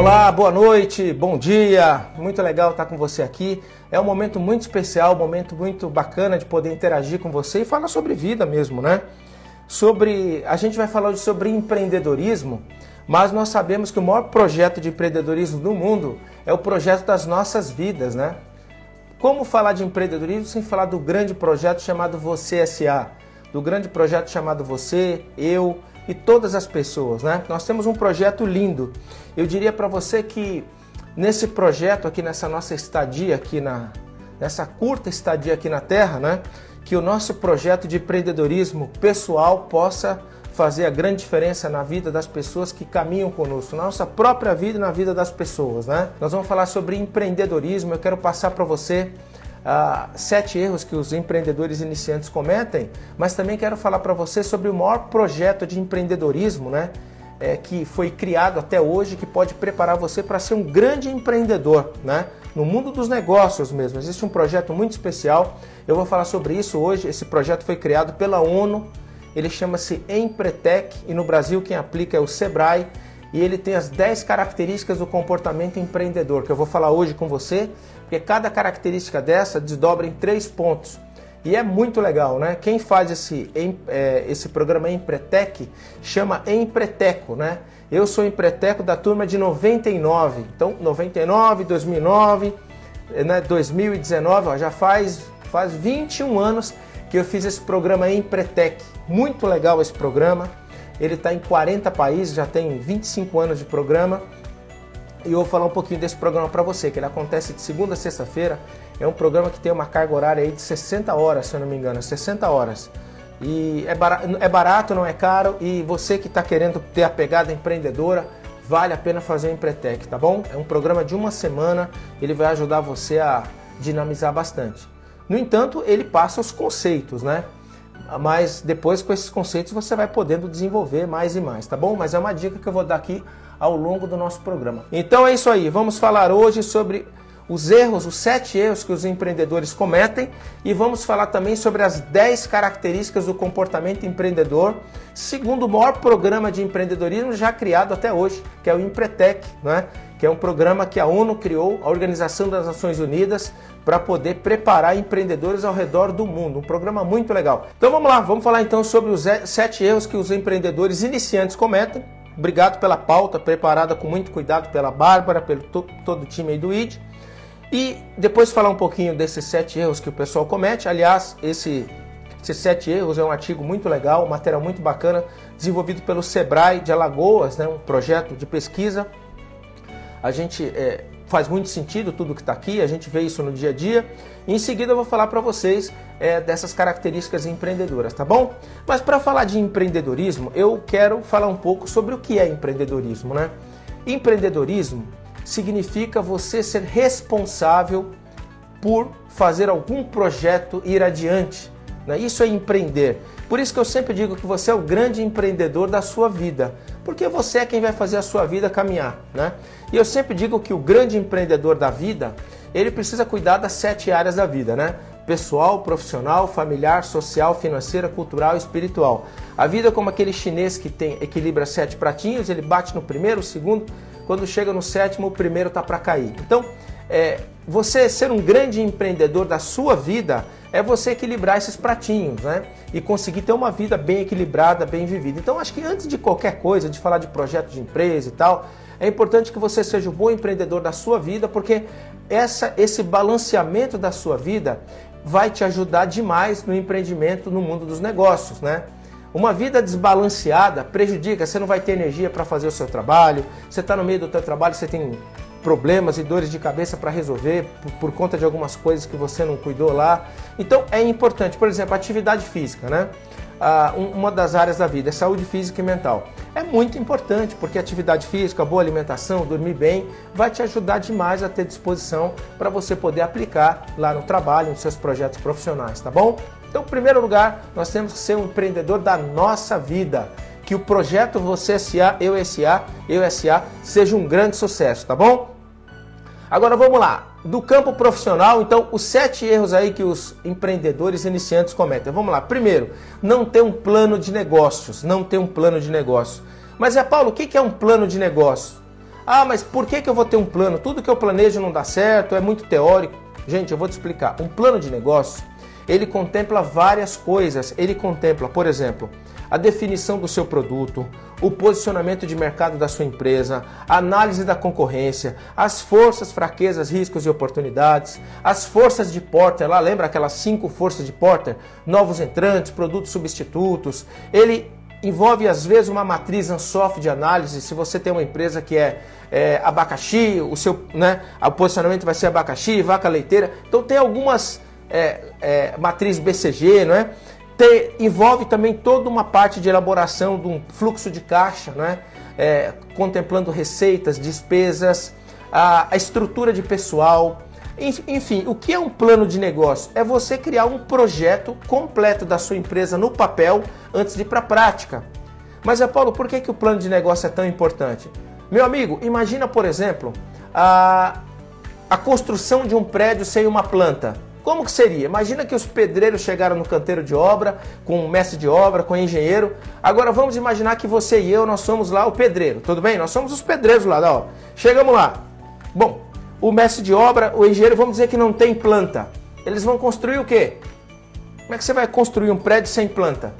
Olá, boa noite, bom dia. Muito legal estar com você aqui. É um momento muito especial, um momento muito bacana de poder interagir com você e falar sobre vida mesmo, né? Sobre, a gente vai falar hoje sobre empreendedorismo, mas nós sabemos que o maior projeto de empreendedorismo do mundo é o projeto das nossas vidas, né? Como falar de empreendedorismo sem falar do grande projeto chamado Você SA, do grande projeto chamado Você, Eu, e todas as pessoas, né? Nós temos um projeto lindo. Eu diria para você que nesse projeto aqui, nessa nossa estadia aqui na nessa curta estadia aqui na Terra, né? Que o nosso projeto de empreendedorismo pessoal possa fazer a grande diferença na vida das pessoas que caminham conosco, na nossa própria vida e na vida das pessoas, né? Nós vamos falar sobre empreendedorismo. Eu quero passar para você Uh, sete erros que os empreendedores iniciantes cometem, mas também quero falar para você sobre o maior projeto de empreendedorismo, né? É, que foi criado até hoje, que pode preparar você para ser um grande empreendedor, né? No mundo dos negócios mesmo. Existe um projeto muito especial. Eu vou falar sobre isso hoje. Esse projeto foi criado pela ONU. Ele chama-se Empretec e no Brasil quem aplica é o Sebrae e ele tem as 10 características do comportamento empreendedor que eu vou falar hoje com você porque cada característica dessa desdobra em três pontos. E é muito legal, né? Quem faz esse, é, esse programa Empretec chama Empreteco, né? Eu sou Empreteco da turma de 99. Então, 99, 2009, né, 2019, ó, já faz, faz 21 anos que eu fiz esse programa Empretec. Muito legal esse programa. Ele está em 40 países, já tem 25 anos de programa. E eu vou falar um pouquinho desse programa para você, que ele acontece de segunda a sexta-feira. É um programa que tem uma carga horária aí de 60 horas, se eu não me engano, 60 horas. E é barato, é barato não é caro. E você que está querendo ter a pegada empreendedora, vale a pena fazer o Empretec, tá bom? É um programa de uma semana, ele vai ajudar você a dinamizar bastante. No entanto, ele passa os conceitos, né? Mas depois com esses conceitos você vai podendo desenvolver mais e mais, tá bom? Mas é uma dica que eu vou dar aqui ao longo do nosso programa. Então é isso aí, vamos falar hoje sobre os erros, os sete erros que os empreendedores cometem e vamos falar também sobre as 10 características do comportamento empreendedor, segundo o maior programa de empreendedorismo já criado até hoje, que é o Empretec, né? que é um programa que a ONU criou, a Organização das Nações Unidas, para poder preparar empreendedores ao redor do mundo. Um programa muito legal. Então vamos lá, vamos falar então sobre os sete erros que os empreendedores iniciantes cometem Obrigado pela pauta, preparada com muito cuidado pela Bárbara, pelo to, todo o time aí do ID. E depois falar um pouquinho desses sete erros que o pessoal comete. Aliás, esse, esses sete erros é um artigo muito legal, um material muito bacana, desenvolvido pelo Sebrae de Alagoas, né, um projeto de pesquisa. A gente é, faz muito sentido tudo que está aqui, a gente vê isso no dia a dia. E em seguida eu vou falar para vocês é, dessas características empreendedoras, tá bom? Mas para falar de empreendedorismo, eu quero falar um pouco sobre o que é empreendedorismo, né? Empreendedorismo significa você ser responsável por fazer algum projeto ir adiante. Né? Isso é empreender. Por isso que eu sempre digo que você é o grande empreendedor da sua vida porque você é quem vai fazer a sua vida caminhar, né? E eu sempre digo que o grande empreendedor da vida, ele precisa cuidar das sete áreas da vida, né? Pessoal, profissional, familiar, social, financeira, cultural e espiritual. A vida é como aquele chinês que tem equilibra sete pratinhos, ele bate no primeiro, segundo, quando chega no sétimo, o primeiro está para cair. Então, é, você ser um grande empreendedor da sua vida é você equilibrar esses pratinhos, né? E conseguir ter uma vida bem equilibrada, bem vivida. Então, acho que antes de qualquer coisa, de falar de projeto de empresa e tal, é importante que você seja um bom empreendedor da sua vida, porque essa, esse balanceamento da sua vida vai te ajudar demais no empreendimento no mundo dos negócios, né? Uma vida desbalanceada prejudica, você não vai ter energia para fazer o seu trabalho, você está no meio do seu trabalho, você tem problemas e dores de cabeça para resolver por, por, conta de algumas coisas que você não cuidou lá. Então é importante, por exemplo, atividade física, né? Uma das áreas da vida é saúde física e mental. É muito importante porque atividade física, boa alimentação, dormir bem, vai te ajudar demais a ter disposição para você poder aplicar lá no trabalho, nos seus projetos profissionais, tá bom? Então, em primeiro lugar, nós temos que ser um empreendedor da nossa vida que o projeto Você SA, Eu SA, Eu SA seja um grande sucesso, tá bom? Agora vamos lá. Do campo profissional, então, os sete erros aí que os empreendedores iniciantes cometem. Vamos lá. Primeiro, não ter um plano de negócios. Não ter um plano de negócio. Mas é Paulo, o que é um plano de negócio? Ah, mas por que, que eu vou ter um plano? Tudo que eu planejo não dá certo, é muito teórico. Gente, eu vou te explicar. Um plano de negócio, ele contempla várias coisas. Ele contempla, por exemplo, a definição do seu produto, o posicionamento de mercado da sua empresa, a análise da concorrência, as forças, fraquezas, riscos e oportunidades, as forças de Porter, lá lembra aquelas cinco forças de Porter? Novos entrantes, produtos substitutos. Ele envolve às vezes uma matriz Ansoff de análise. Se você tem uma empresa que é, é, abacaxi, o seu né, o posicionamento vai ser abacaxi, vaca leiteira. Então tem algumas é, é, matriz BCG, não é? Tem, envolve também toda uma parte de elaboração de um fluxo de caixa, não é? contemplando receitas, despesas, a, a estrutura de pessoal. Enfim, o que é um plano de negócio? É você criar um projeto completo da sua empresa no papel antes de ir para a prática. Mas, Paulo, por que, que o plano de negócio é tão importante? Meu amigo, imagina, por exemplo, a, a construção de um prédio sem uma planta. Como que seria? Imagina que os pedreiros chegaram no canteiro de obra, com o mestre de obra, com o engenheiro. Agora vamos imaginar que você e eu, nós somos lá o pedreiro, tudo bem? Nós somos os pedreiros lá, ó. Chegamos lá. Bom, o mestre de obra, o engenheiro, vamos dizer que não tem planta. Eles vão construir o quê? Como é que você vai construir um prédio sem planta?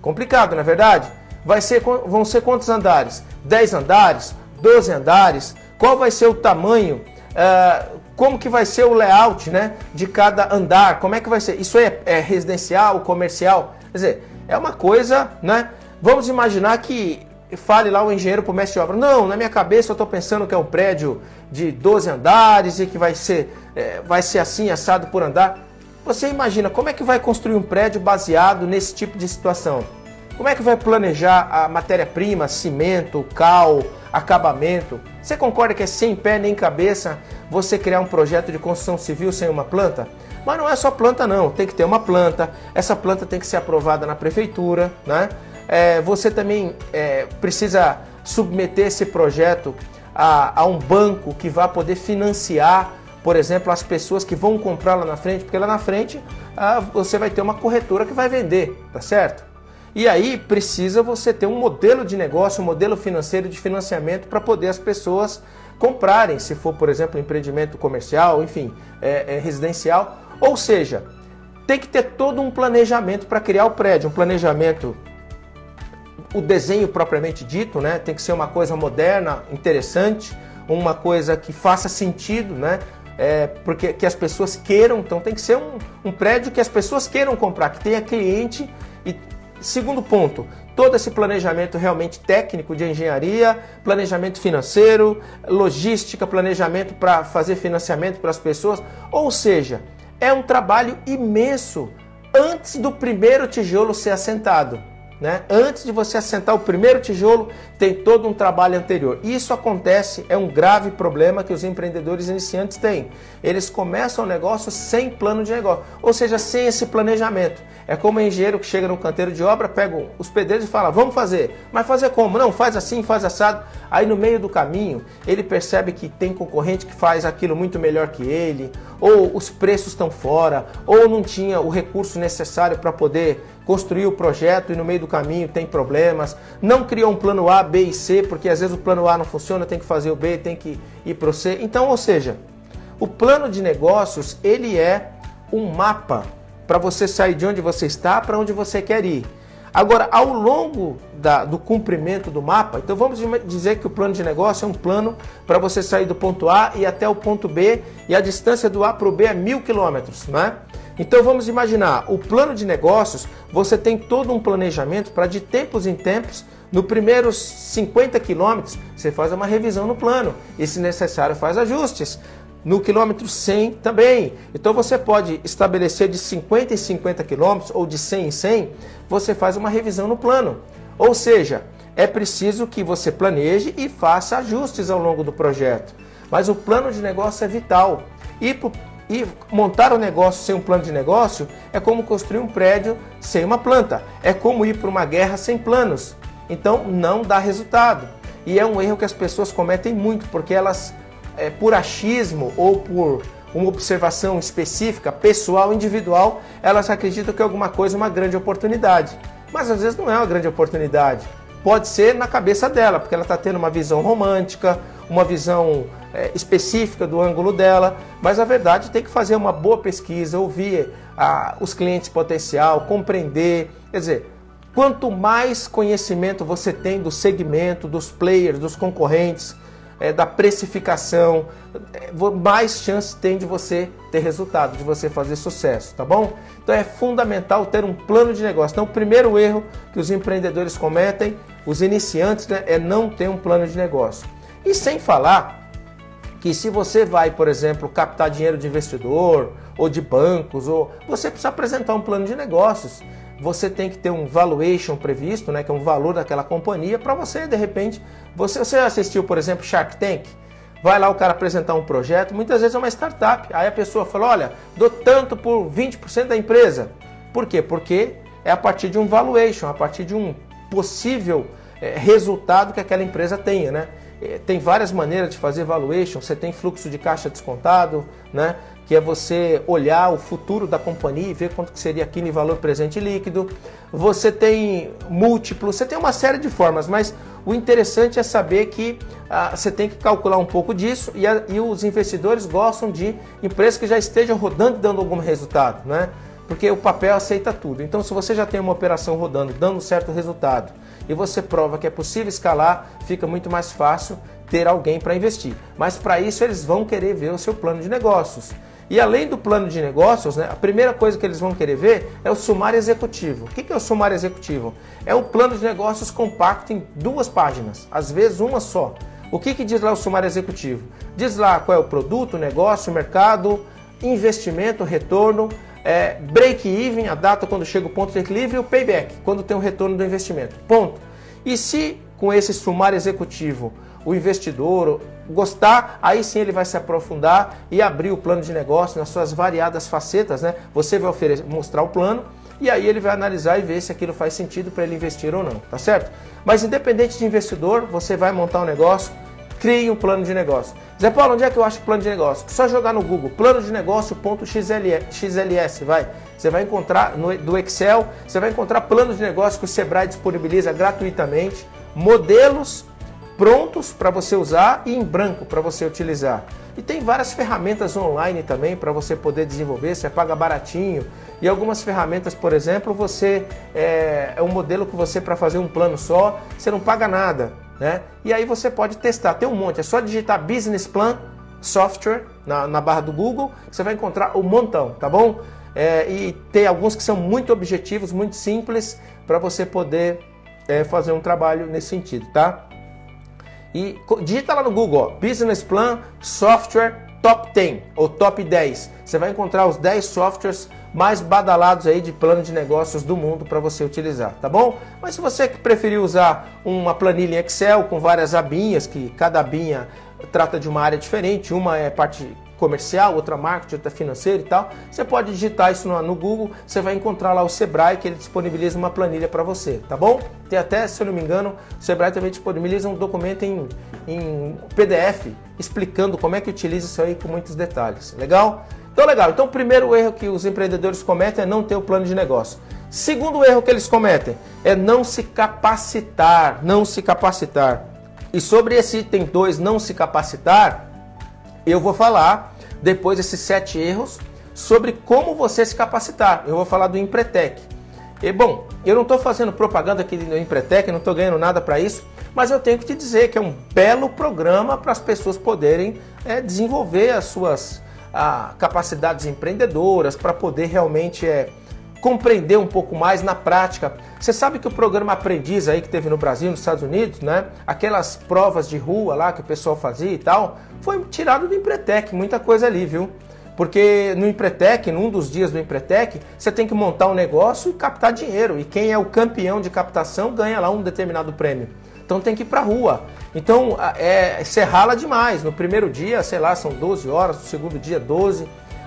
Complicado, não é verdade? Vai ser, vão ser quantos andares? 10 andares? 12 andares? Qual vai ser o tamanho? Uh, como que vai ser o layout né, de cada andar? Como é que vai ser? Isso é, é residencial, comercial? Quer dizer, é uma coisa, né? Vamos imaginar que fale lá o engenheiro para o mestre de obra. Não, na minha cabeça eu estou pensando que é um prédio de 12 andares e que vai ser, é, vai ser assim, assado por andar. Você imagina como é que vai construir um prédio baseado nesse tipo de situação? Como é que vai planejar a matéria-prima, cimento, cal, acabamento? Você concorda que é sem pé nem cabeça você criar um projeto de construção civil sem uma planta? Mas não é só planta não, tem que ter uma planta, essa planta tem que ser aprovada na prefeitura, né? É, você também é, precisa submeter esse projeto a, a um banco que vai poder financiar, por exemplo, as pessoas que vão comprar lá na frente, porque lá na frente ah, você vai ter uma corretora que vai vender, tá certo? E aí precisa você ter um modelo de negócio, um modelo financeiro de financiamento para poder as pessoas comprarem, se for, por exemplo, empreendimento comercial, enfim, é, é residencial. Ou seja, tem que ter todo um planejamento para criar o prédio, um planejamento o desenho propriamente dito, né? Tem que ser uma coisa moderna, interessante, uma coisa que faça sentido, né? É, porque que as pessoas queiram, então tem que ser um, um prédio que as pessoas queiram comprar, que tenha cliente. E segundo ponto, todo esse planejamento realmente técnico de engenharia, planejamento financeiro, logística, planejamento para fazer financiamento para as pessoas. Ou seja, é um trabalho imenso antes do primeiro tijolo ser assentado. Né? Antes de você assentar o primeiro tijolo, tem todo um trabalho anterior. Isso acontece, é um grave problema que os empreendedores iniciantes têm. Eles começam o negócio sem plano de negócio, ou seja, sem esse planejamento. É como o engenheiro que chega no canteiro de obra, pega os pedreiros e fala: Vamos fazer. Mas fazer como? Não, faz assim, faz assado. Aí no meio do caminho, ele percebe que tem concorrente que faz aquilo muito melhor que ele, ou os preços estão fora, ou não tinha o recurso necessário para poder construir o projeto e no meio do caminho tem problemas, não criou um plano A, B e C, porque às vezes o plano A não funciona, tem que fazer o B, tem que ir para o C. Então, ou seja, o plano de negócios, ele é um mapa para você sair de onde você está para onde você quer ir. Agora, ao longo da, do cumprimento do mapa, então vamos dizer que o plano de negócio é um plano para você sair do ponto A e até o ponto B, e a distância do A para o B é mil quilômetros, não é? Então vamos imaginar, o plano de negócios, você tem todo um planejamento para de tempos em tempos, no primeiros 50 quilômetros, você faz uma revisão no plano e se necessário faz ajustes. No quilômetro 100 também. Então você pode estabelecer de 50 em 50 quilômetros ou de 100 em 100, você faz uma revisão no plano. Ou seja, é preciso que você planeje e faça ajustes ao longo do projeto. Mas o plano de negócio é vital. E e montar um negócio sem um plano de negócio é como construir um prédio sem uma planta. É como ir para uma guerra sem planos. Então não dá resultado. E é um erro que as pessoas cometem muito, porque elas, é, por achismo ou por uma observação específica, pessoal, individual, elas acreditam que alguma coisa é uma grande oportunidade. Mas às vezes não é uma grande oportunidade. pode ser na cabeça dela, porque ela está tendo uma visão romântica, uma visão é, específica do ângulo dela, mas a verdade tem que fazer uma boa pesquisa, ouvir a, os clientes potencial, compreender, quer dizer, quanto mais conhecimento você tem do segmento, dos players, dos concorrentes, é, da precificação, é, mais chance tem de você ter resultado, de você fazer sucesso, tá bom? Então é fundamental ter um plano de negócio. Então o primeiro erro que os empreendedores cometem, os iniciantes, né, é não ter um plano de negócio. E sem falar que se você vai, por exemplo, captar dinheiro de investidor ou de bancos, ou você precisa apresentar um plano de negócios você tem que ter um valuation previsto, né, que é um valor daquela companhia, para você, de repente, você, você assistiu, por exemplo, Shark Tank, vai lá o cara apresentar um projeto, muitas vezes é uma startup, aí a pessoa fala, olha, dou tanto por 20% da empresa. Por quê? Porque é a partir de um valuation, a partir de um possível é, resultado que aquela empresa tenha, né? É, tem várias maneiras de fazer valuation, você tem fluxo de caixa descontado, né? Que é você olhar o futuro da companhia e ver quanto que seria aquele valor presente líquido. Você tem múltiplo, você tem uma série de formas, mas o interessante é saber que ah, você tem que calcular um pouco disso e, a, e, os investidores gostam de empresas que já estejam rodando e dando algum resultado, né? Porque o papel aceita tudo. Então, se você já tem uma operação rodando, dando certo resultado, e você prova que é possível escalar, fica muito mais fácil ter alguém para investir. Mas para isso eles vão querer ver o seu plano de negócios. E além do plano de negócios, né, a primeira coisa que eles vão querer ver é o sumário executivo. O que é o sumário executivo? É um plano de negócios compacto em duas páginas, às vezes uma só. O que, que diz lá o sumário executivo? Diz lá qual é o produto, negócio, mercado, investimento, retorno, é, break-even, a data quando chega o ponto de equilíbrio, e o payback, quando tem o retorno do investimento. Ponto. E se com esse sumário executivo o investidor gostar, aí sim ele vai se aprofundar e abrir o plano de negócio nas suas variadas facetas, né? Você vai oferecer, mostrar o plano e aí ele vai analisar e ver se aquilo faz sentido para ele investir ou não, tá certo? Mas independente de investidor, você vai montar um negócio, crie um plano de negócio. Zé Paulo, onde é que eu acho o plano de negócio? Só jogar no Google, plano de negócio.xls, vai. Você vai encontrar no do Excel, você vai encontrar planos de negócio que o Sebrae disponibiliza gratuitamente, modelos prontos para você usar e em branco para você utilizar. E tem várias ferramentas online também para você poder desenvolver, você paga baratinho. E algumas ferramentas, por exemplo, você é, é um modelo que você para fazer um plano só, você não paga nada, né? E aí você pode testar, tem um monte, é só digitar Business Plan Software na, na barra do Google, você vai encontrar um montão, tá bom? É, e tem alguns que são muito objetivos, muito simples, para você poder é, fazer um trabalho nesse sentido, tá? E digita lá no Google, ó, Business Plan Software Top 10 ou Top 10. Você vai encontrar os 10 softwares mais badalados aí de plano de negócios do mundo para você utilizar, tá bom? Mas se você preferir usar uma planilha em Excel com várias abinhas, que cada abinha trata de uma área diferente, uma é parte comercial, outra marketing, outra financeira e tal, você pode digitar isso no, Google, você vai encontrar lá o Sebrae que ele disponibiliza uma planilha para você, tá bom? Tem até, se eu não me engano, o Sebrae também disponibiliza um documento em, em PDF explicando como é que utiliza isso aí com muitos detalhes. Legal? Então, legal. Então, o primeiro erro que os empreendedores cometem é não ter o plano de negócio. Segundo erro que eles cometem é não se capacitar, não se capacitar. E sobre esse item 2, não se capacitar, eu vou falar, depois desses sete erros, sobre como você se capacitar. Eu vou falar do Empretec. E bom, eu não estou fazendo propaganda aqui do Empretec, não estou ganhando nada para isso, mas eu tenho que te dizer que é um belo programa para as pessoas poderem é, desenvolver as suas a, capacidades empreendedoras, para poder realmente é, compreender um pouco mais na prática. Você sabe que o programa Aprendiz aí que teve no Brasil, nos Estados Unidos, né? Aquelas provas de rua lá que o pessoal fazia e tal, foi tirado do Empretec, muita coisa ali, viu? Porque no Empretec, num dos dias do Empretec, você tem que montar um negócio e captar dinheiro. E quem é o campeão de captação ganha lá um determinado prêmio. Então tem que ir pra rua. Então é, você rala demais. No primeiro dia, sei lá, são 12 horas, no segundo dia 12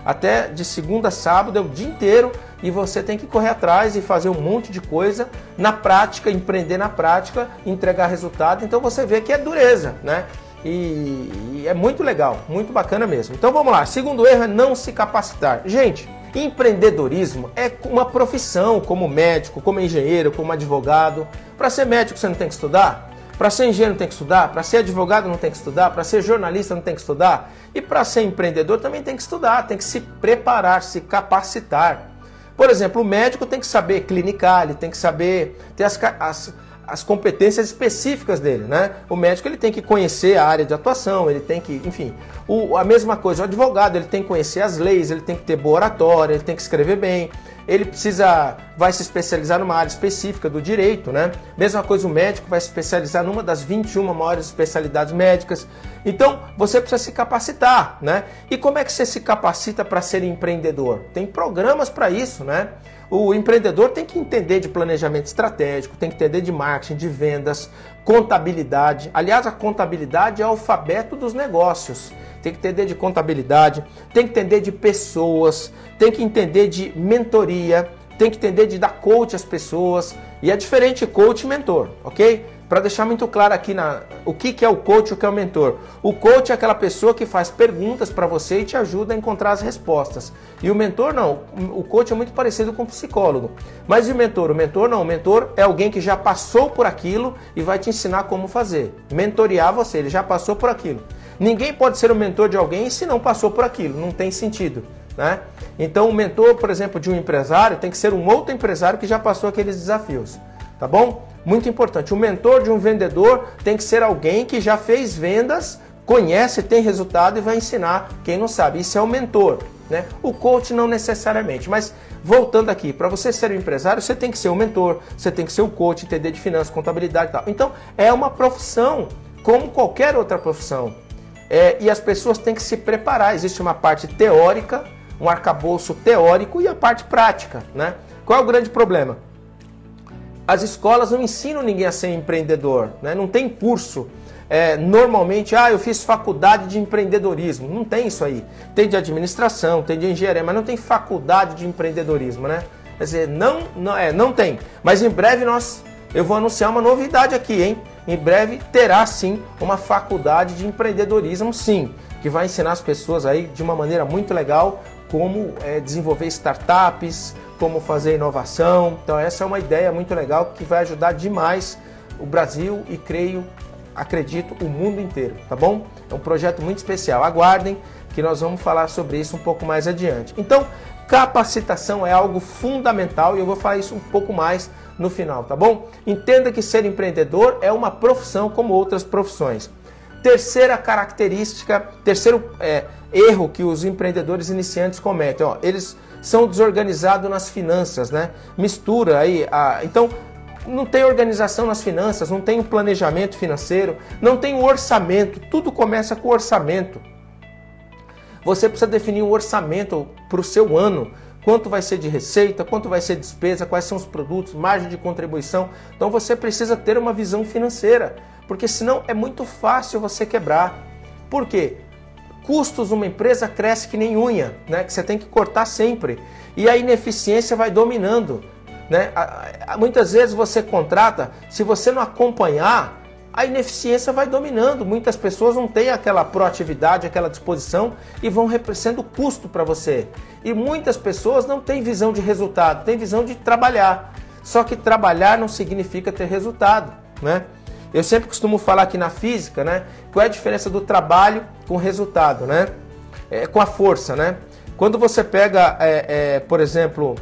até de segunda a sábado, é o dia inteiro e você tem que correr atrás e fazer um monte de coisa na prática, empreender na prática, entregar resultado. Então você vê que é dureza, né? E, e é muito legal, muito bacana mesmo. Então vamos lá. Segundo erro é não se capacitar. Gente, Empreendedorismo é uma profissão, como médico, como engenheiro, como advogado. Para ser médico você não tem que estudar? Para ser engenheiro não tem que estudar? Para ser advogado não tem que estudar? Para ser jornalista não tem que estudar? E para ser empreendedor também tem que estudar, tem que se preparar, se capacitar. Por exemplo, o médico tem que saber clinicar, ele tem que saber ter as, as as competências específicas dele, né? O médico ele tem que conhecer a área de atuação, ele tem que, enfim, o, a mesma coisa, o advogado ele tem que conhecer as leis, ele tem que ter boa oratória, ele tem que escrever bem, ele precisa, vai se especializar numa área específica do direito, né? Mesma coisa o médico vai se especializar numa das 21 maiores especialidades médicas. Então, você precisa se capacitar, né? E como é que você se capacita para ser empreendedor? Tem programas para isso, né? O empreendedor tem que entender de planejamento estratégico, tem que entender de marketing, de vendas, contabilidade. Aliás, a contabilidade é o alfabeto dos negócios. Tem que entender de contabilidade, tem que entender de pessoas, tem que entender de mentoria, tem que entender de dar coach às pessoas. E é diferente coach e mentor, ok? Para deixar muito claro aqui na, o que, que é o coach e o que é o mentor. O coach é aquela pessoa que faz perguntas para você e te ajuda a encontrar as respostas. E o mentor não. O coach é muito parecido com o psicólogo. Mas e o mentor? O mentor não. O mentor é alguém que já passou por aquilo e vai te ensinar como fazer. Mentorear você, ele já passou por aquilo. Ninguém pode ser o mentor de alguém se não passou por aquilo. Não tem sentido. Né? Então, o mentor, por exemplo, de um empresário tem que ser um outro empresário que já passou aqueles desafios. Tá bom? Muito importante. O mentor de um vendedor tem que ser alguém que já fez vendas, conhece, tem resultado e vai ensinar quem não sabe. Isso é o mentor. Né? O coach não necessariamente, mas voltando aqui, para você ser um empresário, você tem que ser o mentor, você tem que ser o coach, entender de finanças, contabilidade e tal. Então, é uma profissão, como qualquer outra profissão. É, e as pessoas têm que se preparar. Existe uma parte teórica, um arcabouço teórico e a parte prática. Né? Qual é o grande problema? As escolas não ensinam ninguém a ser empreendedor, né? não tem curso. É, normalmente, ah, eu fiz faculdade de empreendedorismo. Não tem isso aí. Tem de administração, tem de engenharia, mas não tem faculdade de empreendedorismo, né? Quer dizer, não, não, é, não tem. Mas em breve nós, eu vou anunciar uma novidade aqui, hein? Em breve terá sim uma faculdade de empreendedorismo, sim, que vai ensinar as pessoas aí de uma maneira muito legal como é, desenvolver startups, como fazer inovação. Então essa é uma ideia muito legal que vai ajudar demais o Brasil e creio, acredito, o mundo inteiro, tá bom? É um projeto muito especial. Aguardem que nós vamos falar sobre isso um pouco mais adiante. Então, capacitação é algo fundamental e eu vou falar isso um pouco mais no final, tá bom? Entenda que ser empreendedor é uma profissão como outras profissões. Terceira característica, terceiro é, erro que os empreendedores iniciantes cometem, ó, eles são desorganizados nas finanças, né? Mistura aí, a, então não tem organização nas finanças, não tem um planejamento financeiro, não tem um orçamento, tudo começa com orçamento. Você precisa definir um orçamento para o seu ano, quanto vai ser de receita, quanto vai ser de despesa, quais são os produtos, margem de contribuição. Então você precisa ter uma visão financeira, porque senão é muito fácil você quebrar. Por quê? Custos uma empresa cresce que nem unha, né? Que você tem que cortar sempre. E a ineficiência vai dominando. Né? Muitas vezes você contrata, se você não acompanhar, a ineficiência vai dominando. Muitas pessoas não têm aquela proatividade, aquela disposição e vão sendo custo para você. E muitas pessoas não têm visão de resultado, têm visão de trabalhar. Só que trabalhar não significa ter resultado, né? Eu sempre costumo falar aqui na física, né? Qual é a diferença do trabalho com o resultado, né? É, com a força, né? Quando você pega, é, é, por exemplo,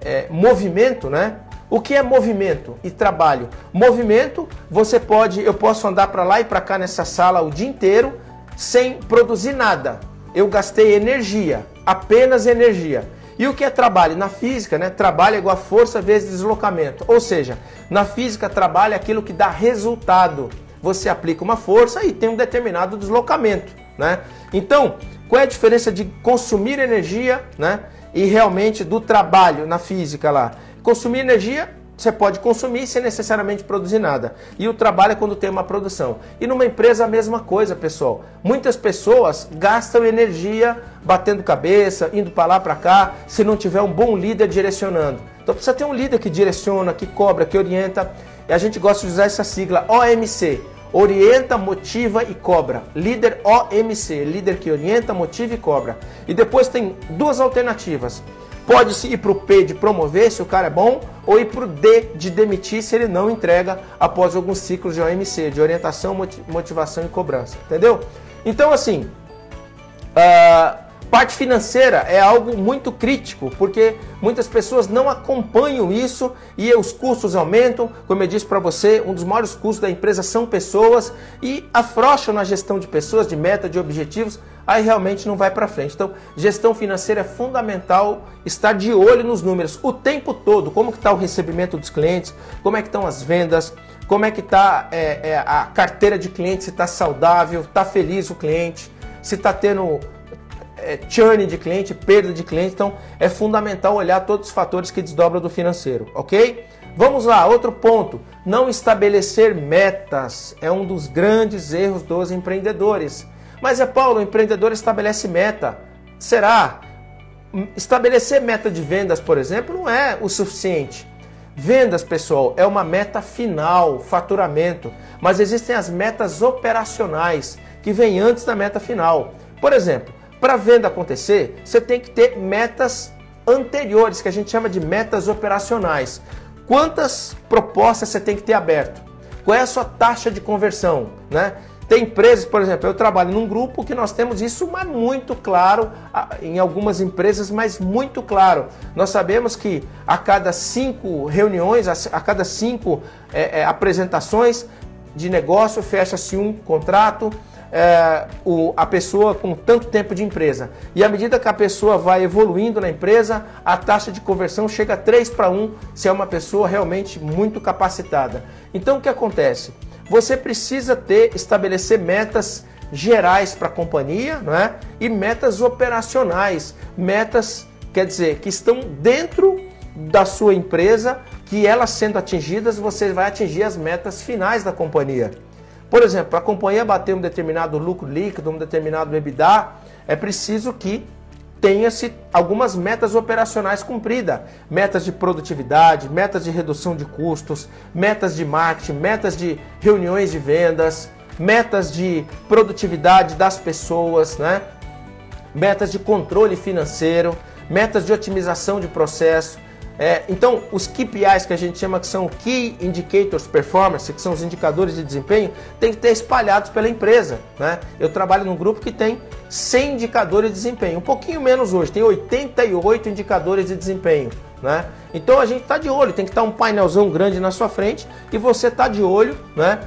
é, movimento, né? O que é movimento e trabalho? Movimento, você pode, eu posso andar para lá e para cá nessa sala o dia inteiro sem produzir nada. Eu gastei energia, apenas energia. E o que é trabalho? Na física, né? Trabalho é igual a força vezes deslocamento. Ou seja, na física, trabalho é aquilo que dá resultado. Você aplica uma força e tem um determinado deslocamento, né? Então, qual é a diferença de consumir energia, né? E realmente do trabalho na física lá? Consumir energia você pode consumir sem necessariamente produzir nada. E o trabalho é quando tem uma produção. E numa empresa a mesma coisa, pessoal. Muitas pessoas gastam energia batendo cabeça, indo para lá, para cá, se não tiver um bom líder direcionando. Então precisa ter um líder que direciona, que cobra, que orienta. E a gente gosta de usar essa sigla OMC. Orienta, motiva e cobra. Líder OMC, líder que orienta, motiva e cobra. E depois tem duas alternativas Pode ir para o P de promover se o cara é bom, ou ir para o D de demitir se ele não entrega após alguns ciclos de OMC, de orientação, motivação e cobrança. Entendeu? Então, assim, uh, parte financeira é algo muito crítico, porque muitas pessoas não acompanham isso e os custos aumentam. Como eu disse para você, um dos maiores custos da empresa são pessoas e afrouxam na gestão de pessoas, de meta, de objetivos, aí realmente não vai para frente. Então, gestão financeira é fundamental estar de olho nos números o tempo todo, como que está o recebimento dos clientes, como é que estão as vendas, como é que está é, é, a carteira de clientes, se está saudável, está feliz o cliente, se está tendo é, churn de cliente, perda de cliente. Então é fundamental olhar todos os fatores que desdobram do financeiro, ok? Vamos lá, outro ponto. Não estabelecer metas é um dos grandes erros dos empreendedores. Mas é Paulo, o empreendedor estabelece meta. Será? Estabelecer meta de vendas, por exemplo, não é o suficiente. Vendas, pessoal, é uma meta final, faturamento, mas existem as metas operacionais que vêm antes da meta final. Por exemplo, para venda acontecer, você tem que ter metas anteriores, que a gente chama de metas operacionais. Quantas propostas você tem que ter aberto? Qual é a sua taxa de conversão? Né? Tem empresas, por exemplo, eu trabalho num grupo que nós temos isso mas muito claro em algumas empresas, mas muito claro. Nós sabemos que a cada cinco reuniões, a cada cinco é, é, apresentações de negócio, fecha-se um contrato é, o, a pessoa com tanto tempo de empresa. E à medida que a pessoa vai evoluindo na empresa, a taxa de conversão chega a 3 para 1 se é uma pessoa realmente muito capacitada. Então o que acontece? Você precisa ter, estabelecer metas gerais para a companhia não é? e metas operacionais, metas, quer dizer, que estão dentro da sua empresa, que elas sendo atingidas, você vai atingir as metas finais da companhia. Por exemplo, para a companhia bater um determinado lucro líquido, um determinado EBITDA, é preciso que tenha-se algumas metas operacionais cumpridas. Metas de produtividade, metas de redução de custos, metas de marketing, metas de reuniões de vendas, metas de produtividade das pessoas, né? metas de controle financeiro, metas de otimização de processo, é, então, os KPIs que a gente chama que são Key Indicators Performance, que são os indicadores de desempenho, tem que ter espalhados pela empresa. Né? Eu trabalho num grupo que tem 100 indicadores de desempenho, um pouquinho menos hoje, tem 88 indicadores de desempenho. Né? Então a gente está de olho, tem que estar tá um painelzão grande na sua frente e você está de olho né,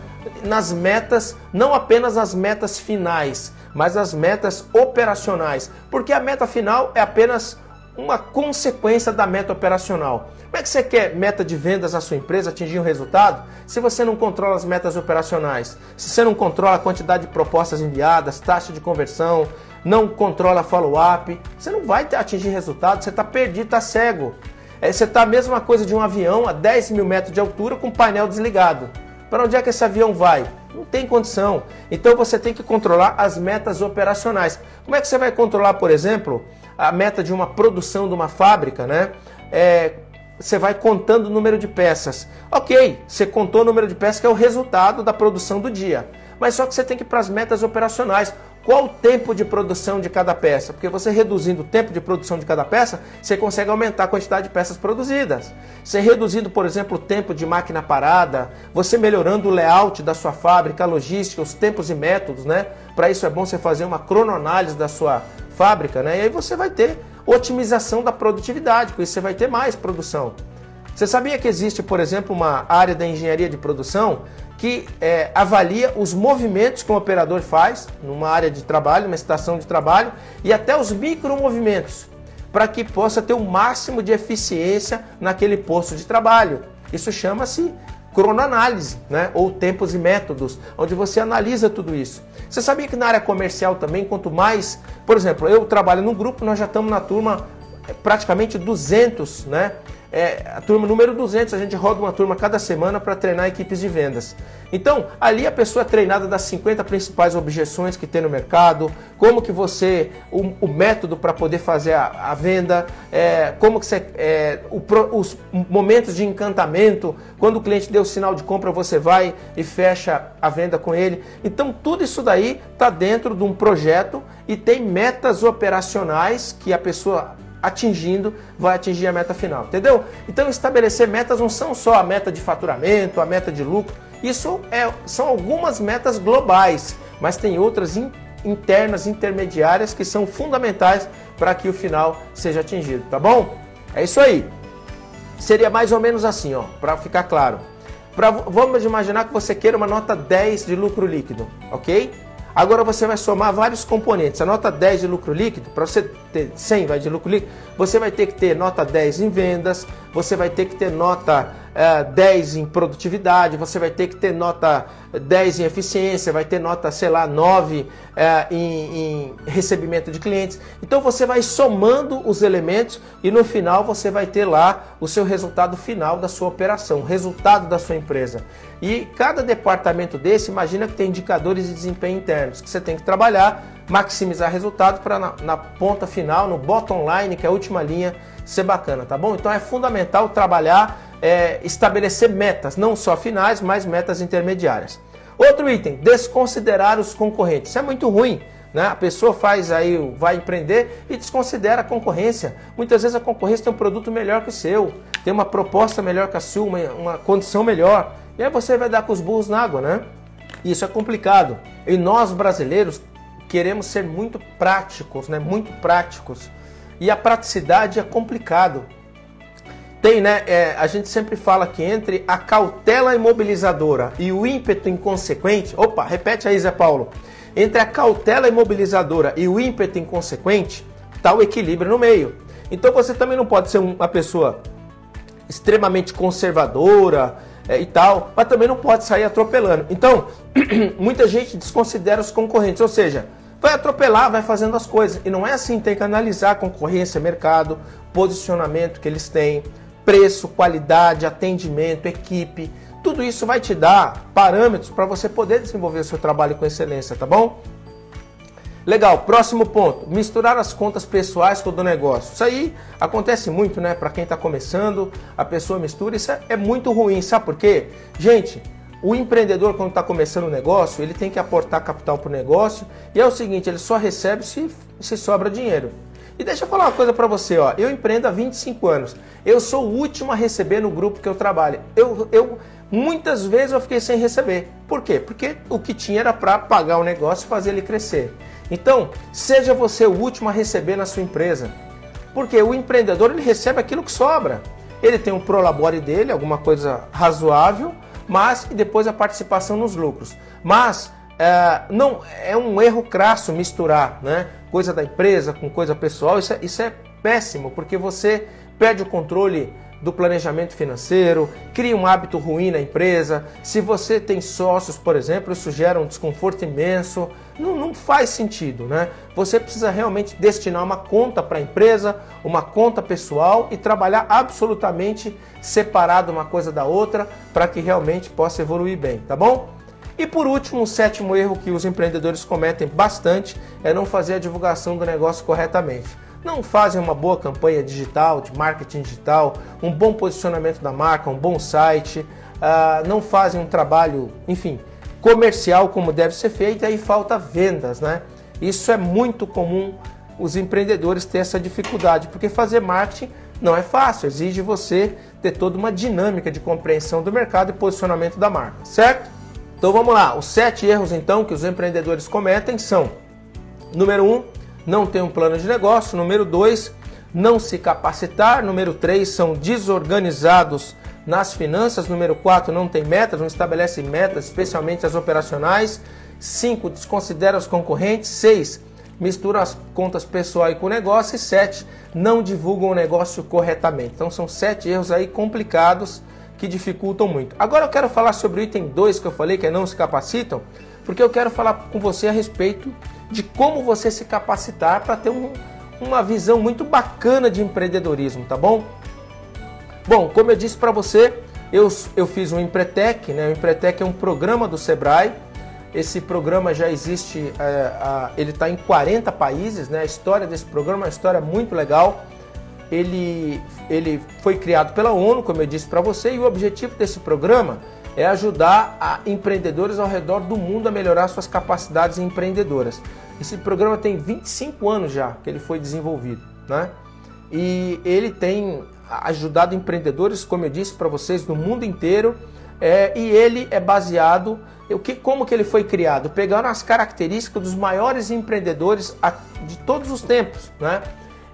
nas metas, não apenas as metas finais, mas as metas operacionais, porque a meta final é apenas uma consequência da meta operacional. Como é que você quer meta de vendas na sua empresa, atingir um resultado, se você não controla as metas operacionais? Se você não controla a quantidade de propostas enviadas, taxa de conversão, não controla follow-up, você não vai atingir resultado, você está perdido, está cego. É, você está a mesma coisa de um avião a 10 mil metros de altura com o painel desligado. Para onde é que esse avião vai? Não tem condição. Então você tem que controlar as metas operacionais. Como é que você vai controlar, por exemplo, a meta de uma produção de uma fábrica, né? É, você vai contando o número de peças. Ok, você contou o número de peças que é o resultado da produção do dia. Mas só que você tem que ir para as metas operacionais. Qual o tempo de produção de cada peça? Porque você reduzindo o tempo de produção de cada peça, você consegue aumentar a quantidade de peças produzidas. Você reduzindo, por exemplo, o tempo de máquina parada, você melhorando o layout da sua fábrica, a logística, os tempos e métodos, né? Para isso é bom você fazer uma cronoanálise da sua fábrica, né? E aí você vai ter otimização da produtividade, com isso você vai ter mais produção. Você sabia que existe, por exemplo, uma área da engenharia de produção que é, avalia os movimentos que o operador faz numa área de trabalho, uma estação de trabalho, e até os micromovimentos, para que possa ter o máximo de eficiência naquele posto de trabalho. Isso chama-se cronoanálise, né? ou tempos e métodos, onde você analisa tudo isso. Você sabia que na área comercial também, quanto mais, por exemplo, eu trabalho num grupo, nós já estamos na turma é, praticamente 200, né? É, a turma número 200, a gente roda uma turma cada semana para treinar equipes de vendas. Então, ali a pessoa é treinada das 50 principais objeções que tem no mercado, como que você, o, o método para poder fazer a, a venda, é, como que você, é, o, os momentos de encantamento, quando o cliente deu o sinal de compra, você vai e fecha a venda com ele. Então, tudo isso daí está dentro de um projeto e tem metas operacionais que a pessoa atingindo, vai atingir a meta final, entendeu? Então estabelecer metas não são só a meta de faturamento, a meta de lucro, isso é, são algumas metas globais, mas tem outras in, internas, intermediárias que são fundamentais para que o final seja atingido, tá bom? É isso aí. Seria mais ou menos assim, ó, para ficar claro. Pra, vamos imaginar que você queira uma nota 10 de lucro líquido, ok? Agora você vai somar vários componentes. A nota 10 de lucro líquido, para você ter 100 vai de lucro líquido, você vai ter que ter nota 10 em vendas, você vai ter que ter nota 10 eh, em produtividade, você vai ter que ter nota 10 em eficiência, vai ter nota, sei lá, 9 eh, em, em recebimento de clientes. Então você vai somando os elementos e no final você vai ter lá o seu resultado final da sua operação, resultado da sua empresa. E cada departamento desse, imagina que tem indicadores de desempenho internos que você tem que trabalhar, maximizar resultado para na, na ponta final, no bottom line, que é a última linha, ser bacana, tá bom? Então é fundamental trabalhar é, estabelecer metas, não só finais, mas metas intermediárias. Outro item, desconsiderar os concorrentes. Isso é muito ruim. Né? A pessoa faz aí, vai empreender e desconsidera a concorrência. Muitas vezes a concorrência tem um produto melhor que o seu, tem uma proposta melhor que a sua, uma, uma condição melhor. E aí você vai dar com os burros na água, né? Isso é complicado. E nós brasileiros queremos ser muito práticos, né? Muito práticos. E a praticidade é complicado. Tem, né? É, a gente sempre fala que entre a cautela imobilizadora e o ímpeto inconsequente. Opa, repete aí, Zé Paulo. Entre a cautela imobilizadora e o ímpeto inconsequente, está o equilíbrio no meio. Então você também não pode ser uma pessoa extremamente conservadora é, e tal, mas também não pode sair atropelando. Então, muita gente desconsidera os concorrentes, ou seja, vai atropelar, vai fazendo as coisas. E não é assim, tem que analisar a concorrência, mercado, posicionamento que eles têm, preço, qualidade, atendimento, equipe. Tudo isso vai te dar parâmetros para você poder desenvolver o seu trabalho com excelência, tá bom? Legal, próximo ponto, misturar as contas pessoais com o do negócio. Isso aí acontece muito, né? Para quem está começando, a pessoa mistura, isso é, é muito ruim, sabe por quê? Gente, o empreendedor, quando está começando o um negócio, ele tem que aportar capital para o negócio e é o seguinte: ele só recebe se, se sobra dinheiro. E deixa eu falar uma coisa para você, ó. Eu empreendo há 25 anos. Eu sou o último a receber no grupo que eu trabalho. Eu, eu muitas vezes eu fiquei sem receber. Por quê? Porque o que tinha era para pagar o negócio e fazer ele crescer. Então, seja você o último a receber na sua empresa. Porque o empreendedor ele recebe aquilo que sobra. Ele tem um prolabore dele, alguma coisa razoável, mas e depois a participação nos lucros. Mas é, não é um erro crasso misturar né, coisa da empresa com coisa pessoal. Isso é, isso é péssimo, porque você perde o controle do planejamento financeiro, cria um hábito ruim na empresa. Se você tem sócios, por exemplo, isso gera um desconforto imenso. Não, não faz sentido, né? Você precisa realmente destinar uma conta para a empresa, uma conta pessoal e trabalhar absolutamente separado uma coisa da outra para que realmente possa evoluir bem, tá bom? E por último, o sétimo erro que os empreendedores cometem bastante é não fazer a divulgação do negócio corretamente. Não fazem uma boa campanha digital, de marketing digital, um bom posicionamento da marca, um bom site, uh, não fazem um trabalho, enfim, comercial como deve ser feito, e aí falta vendas, né? Isso é muito comum os empreendedores ter essa dificuldade, porque fazer marketing não é fácil, exige você ter toda uma dinâmica de compreensão do mercado e posicionamento da marca, certo? Então vamos lá, os sete erros então que os empreendedores cometem são: número um, não ter um plano de negócio, número dois, não se capacitar, número três, são desorganizados nas finanças, número quatro, não tem metas, não estabelece metas, especialmente as operacionais, cinco, desconsidera os concorrentes, seis, mistura as contas pessoal com o negócio. E sete, não divulgam o negócio corretamente. Então são sete erros aí complicados que dificultam muito. Agora eu quero falar sobre o item 2 que eu falei, que é não se capacitam, porque eu quero falar com você a respeito de como você se capacitar para ter um, uma visão muito bacana de empreendedorismo, tá bom? Bom, como eu disse para você, eu, eu fiz um Empretec, né? O Empretec é um programa do Sebrae. Esse programa já existe, é, a, ele está em 40 países, né? A história desse programa é uma história muito legal ele, ele foi criado pela ONU, como eu disse para você, e o objetivo desse programa é ajudar a empreendedores ao redor do mundo a melhorar suas capacidades empreendedoras. Esse programa tem 25 anos já que ele foi desenvolvido, né? e ele tem ajudado empreendedores, como eu disse para vocês, no mundo inteiro. É, e ele é baseado o que, como que ele foi criado? Pegaram as características dos maiores empreendedores de todos os tempos, né?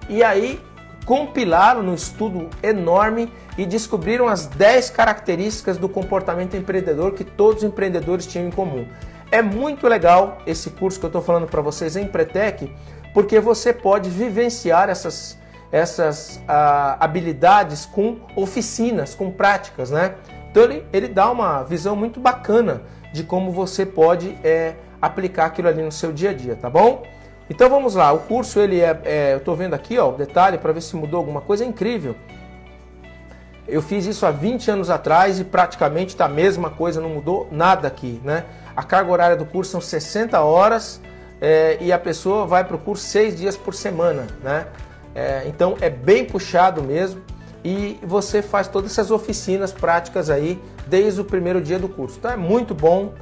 E aí compilaram no estudo enorme e descobriram as 10 características do comportamento empreendedor que todos os empreendedores tinham em comum. É muito legal esse curso que eu estou falando para vocês em Pretec, porque você pode vivenciar essas, essas ah, habilidades com oficinas, com práticas, né? Então ele, ele dá uma visão muito bacana de como você pode é, aplicar aquilo ali no seu dia a dia, tá bom? Então vamos lá, o curso ele é, é eu estou vendo aqui ó, o detalhe para ver se mudou alguma coisa, é incrível. Eu fiz isso há 20 anos atrás e praticamente está a mesma coisa, não mudou nada aqui, né? A carga horária do curso são 60 horas é, e a pessoa vai para o curso seis dias por semana, né? É, então é bem puxado mesmo e você faz todas essas oficinas práticas aí desde o primeiro dia do curso. Então é muito bom.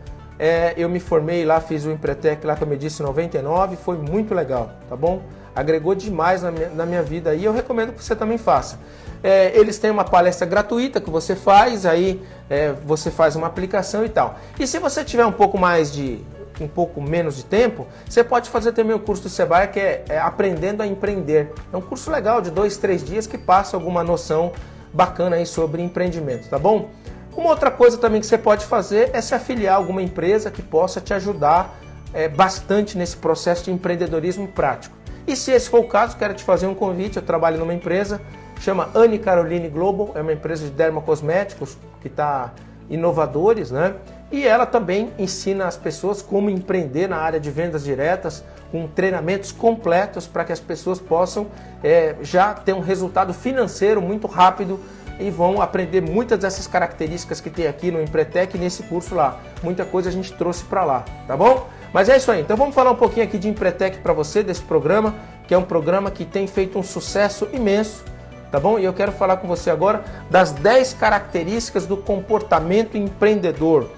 É, eu me formei lá, fiz o Empretec lá, como eu disse, em 99, foi muito legal, tá bom? Agregou demais na minha, na minha vida e eu recomendo que você também faça. É, eles têm uma palestra gratuita que você faz, aí é, você faz uma aplicação e tal. E se você tiver um pouco mais de um pouco menos de tempo, você pode fazer também o curso do Sebrae que é, é Aprendendo a Empreender. É um curso legal de dois, três dias que passa alguma noção bacana aí sobre empreendimento, tá bom? Uma outra coisa também que você pode fazer é se afiliar a alguma empresa que possa te ajudar é, bastante nesse processo de empreendedorismo prático. E se esse for o caso, quero te fazer um convite. Eu trabalho numa empresa, chama Anne Caroline Global, é uma empresa de dermocosméticos que está inovadores, né? E ela também ensina as pessoas como empreender na área de vendas diretas, com treinamentos completos para que as pessoas possam é, já ter um resultado financeiro muito rápido e vão aprender muitas dessas características que tem aqui no Empretec nesse curso lá. Muita coisa a gente trouxe para lá, tá bom? Mas é isso aí. Então vamos falar um pouquinho aqui de Empretec para você, desse programa, que é um programa que tem feito um sucesso imenso, tá bom? E eu quero falar com você agora das 10 características do comportamento empreendedor.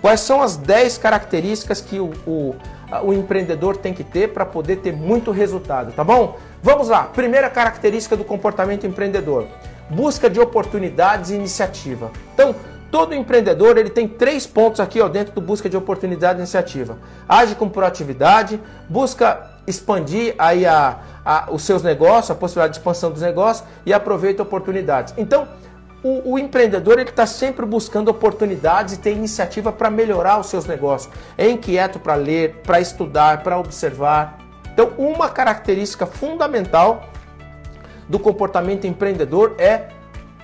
Quais são as 10 características que o, o, o empreendedor tem que ter para poder ter muito resultado, tá bom? Vamos lá. Primeira característica do comportamento empreendedor busca de oportunidades e iniciativa. Então, todo empreendedor ele tem três pontos aqui ó, dentro do busca de oportunidade e iniciativa. Age com proatividade, busca expandir aí a, a, os seus negócios, a possibilidade de expansão dos negócios e aproveita oportunidades. Então, o, o empreendedor ele está sempre buscando oportunidades e tem iniciativa para melhorar os seus negócios. É inquieto para ler, para estudar, para observar. Então, uma característica fundamental do comportamento empreendedor é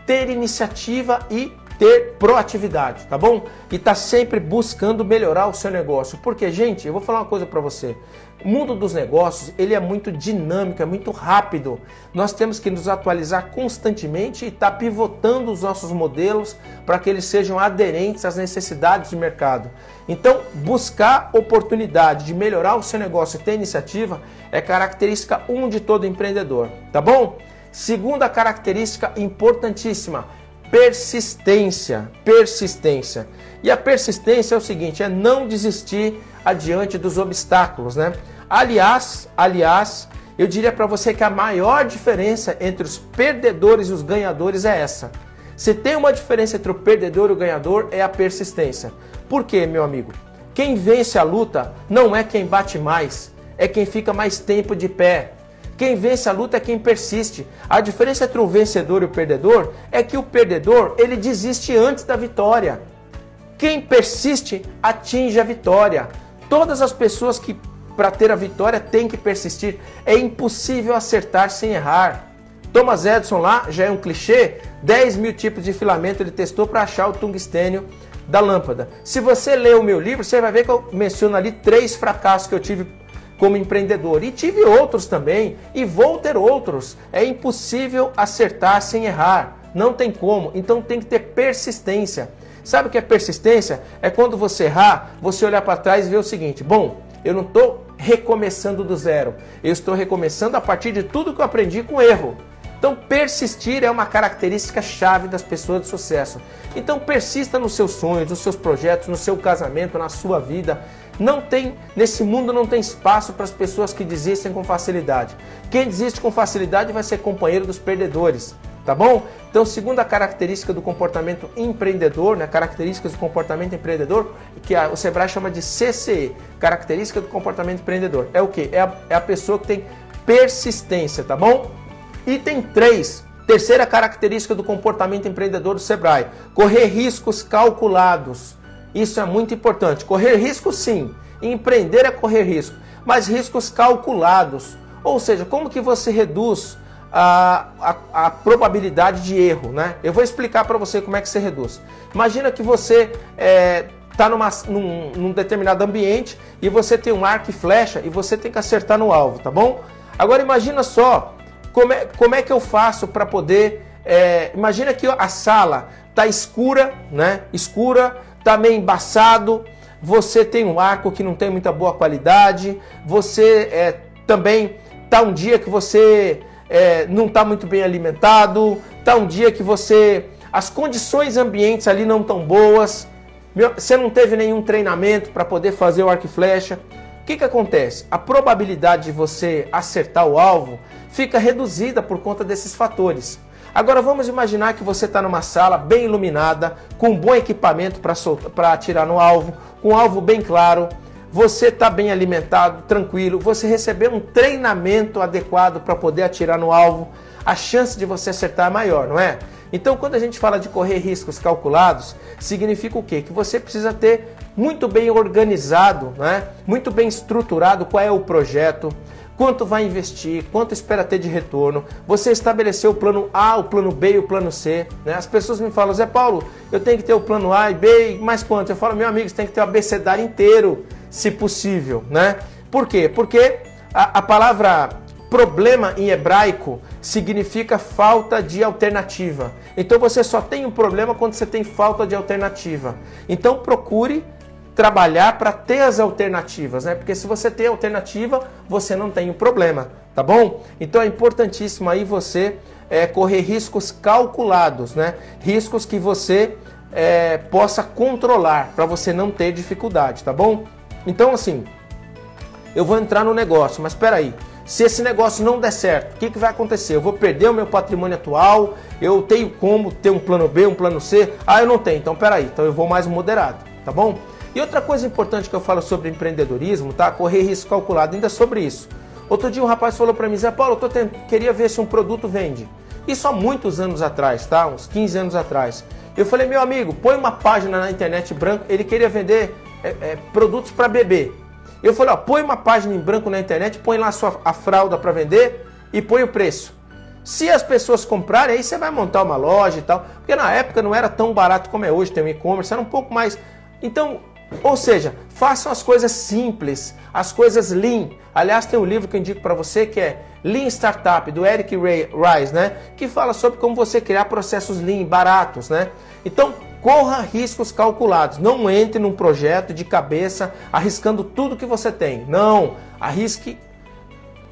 ter iniciativa e ter proatividade, tá bom? E tá sempre buscando melhorar o seu negócio. Porque, gente, eu vou falar uma coisa para você. O mundo dos negócios, ele é muito dinâmico, é muito rápido. Nós temos que nos atualizar constantemente e estar tá pivotando os nossos modelos para que eles sejam aderentes às necessidades de mercado. Então, buscar oportunidade de melhorar o seu negócio e ter iniciativa é característica um de todo empreendedor, tá bom? Segunda característica importantíssima, persistência. Persistência. E a persistência é o seguinte, é não desistir adiante dos obstáculos, né? Aliás, aliás, eu diria para você que a maior diferença entre os perdedores e os ganhadores é essa. Se tem uma diferença entre o perdedor e o ganhador é a persistência. Por quê, meu amigo? Quem vence a luta não é quem bate mais, é quem fica mais tempo de pé, quem vence a luta é quem persiste. A diferença entre o vencedor e o perdedor é que o perdedor, ele desiste antes da vitória. Quem persiste atinge a vitória. Todas as pessoas que para ter a vitória têm que persistir. É impossível acertar sem errar. Thomas Edison lá já é um clichê. 10 mil tipos de filamento ele testou para achar o tungstênio da lâmpada. Se você ler o meu livro, você vai ver que eu menciono ali três fracassos que eu tive como empreendedor. E tive outros também, e vou ter outros. É impossível acertar sem errar. Não tem como. Então tem que ter persistência. Sabe o que é persistência? É quando você errar, você olhar para trás e ver o seguinte: bom, eu não estou recomeçando do zero. Eu estou recomeçando a partir de tudo que eu aprendi com erro. Então, persistir é uma característica chave das pessoas de sucesso. Então, persista nos seus sonhos, nos seus projetos, no seu casamento, na sua vida. Não tem, nesse mundo não tem espaço para as pessoas que desistem com facilidade. Quem desiste com facilidade vai ser companheiro dos perdedores, tá bom? Então, segunda característica do comportamento empreendedor, né, características do comportamento empreendedor, que a, o Sebrae chama de CCE, característica do comportamento empreendedor. É o que? É é a pessoa que tem persistência, tá bom? Item 3, terceira característica do comportamento empreendedor do Sebrae, correr riscos calculados. Isso é muito importante. Correr risco sim, empreender é correr risco, mas riscos calculados. Ou seja, como que você reduz a, a, a probabilidade de erro, né? Eu vou explicar para você como é que você reduz. Imagina que você está é, num, num determinado ambiente e você tem um arco e flecha e você tem que acertar no alvo, tá bom? Agora imagina só como é, como é que eu faço para poder. É, imagina que a sala está escura, né? Escura, está meio embaçado. Você tem um arco que não tem muita boa qualidade. Você é, também tá um dia que você é, não está muito bem alimentado. Tá um dia que você as condições ambientes ali não tão boas. Você não teve nenhum treinamento para poder fazer o arco e flecha. O que, que acontece? A probabilidade de você acertar o alvo fica reduzida por conta desses fatores. Agora vamos imaginar que você está numa sala bem iluminada, com um bom equipamento para atirar no alvo, com um alvo bem claro, você está bem alimentado, tranquilo, você recebeu um treinamento adequado para poder atirar no alvo, a chance de você acertar é maior, não é? Então, quando a gente fala de correr riscos calculados, significa o quê? Que você precisa ter muito bem organizado, né? muito bem estruturado qual é o projeto, quanto vai investir, quanto espera ter de retorno. Você estabeleceu o plano A, o plano B e o plano C. Né? As pessoas me falam, Zé Paulo, eu tenho que ter o plano A e B, e mais quanto? Eu falo, meu amigo, você tem que ter o abecedário inteiro, se possível. Né? Por quê? Porque a, a palavra problema em hebraico significa falta de alternativa. Então você só tem um problema quando você tem falta de alternativa. Então procure trabalhar para ter as alternativas, né? Porque se você tem alternativa, você não tem o um problema, tá bom? Então é importantíssimo aí você é, correr riscos calculados, né? Riscos que você é, possa controlar para você não ter dificuldade, tá bom? Então assim, eu vou entrar no negócio, mas espera aí. Se esse negócio não der certo, o que, que vai acontecer? Eu vou perder o meu patrimônio atual? Eu tenho como ter um plano B, um plano C? Ah, eu não tenho. Então, peraí. Então, eu vou mais moderado, tá bom? E outra coisa importante que eu falo sobre empreendedorismo, tá? Correr risco calculado, ainda sobre isso. Outro dia um rapaz falou para mim, Zé Paulo, eu tent... queria ver se um produto vende. Isso há muitos anos atrás, tá? Uns 15 anos atrás. Eu falei, meu amigo, põe uma página na internet branca. Ele queria vender é, é, produtos para bebê. Eu falei, ó, põe uma página em branco na internet, põe lá a, sua, a fralda para vender e põe o preço. Se as pessoas comprarem, aí você vai montar uma loja e tal. Porque na época não era tão barato como é hoje, tem o e-commerce, era um pouco mais. Então, ou seja, façam as coisas simples, as coisas lean. Aliás, tem um livro que eu indico para você que é Lean Startup, do Eric Rice, né? Que fala sobre como você criar processos lean, baratos, né? Então, corra riscos calculados. Não entre num projeto de cabeça arriscando tudo que você tem. Não, arrisque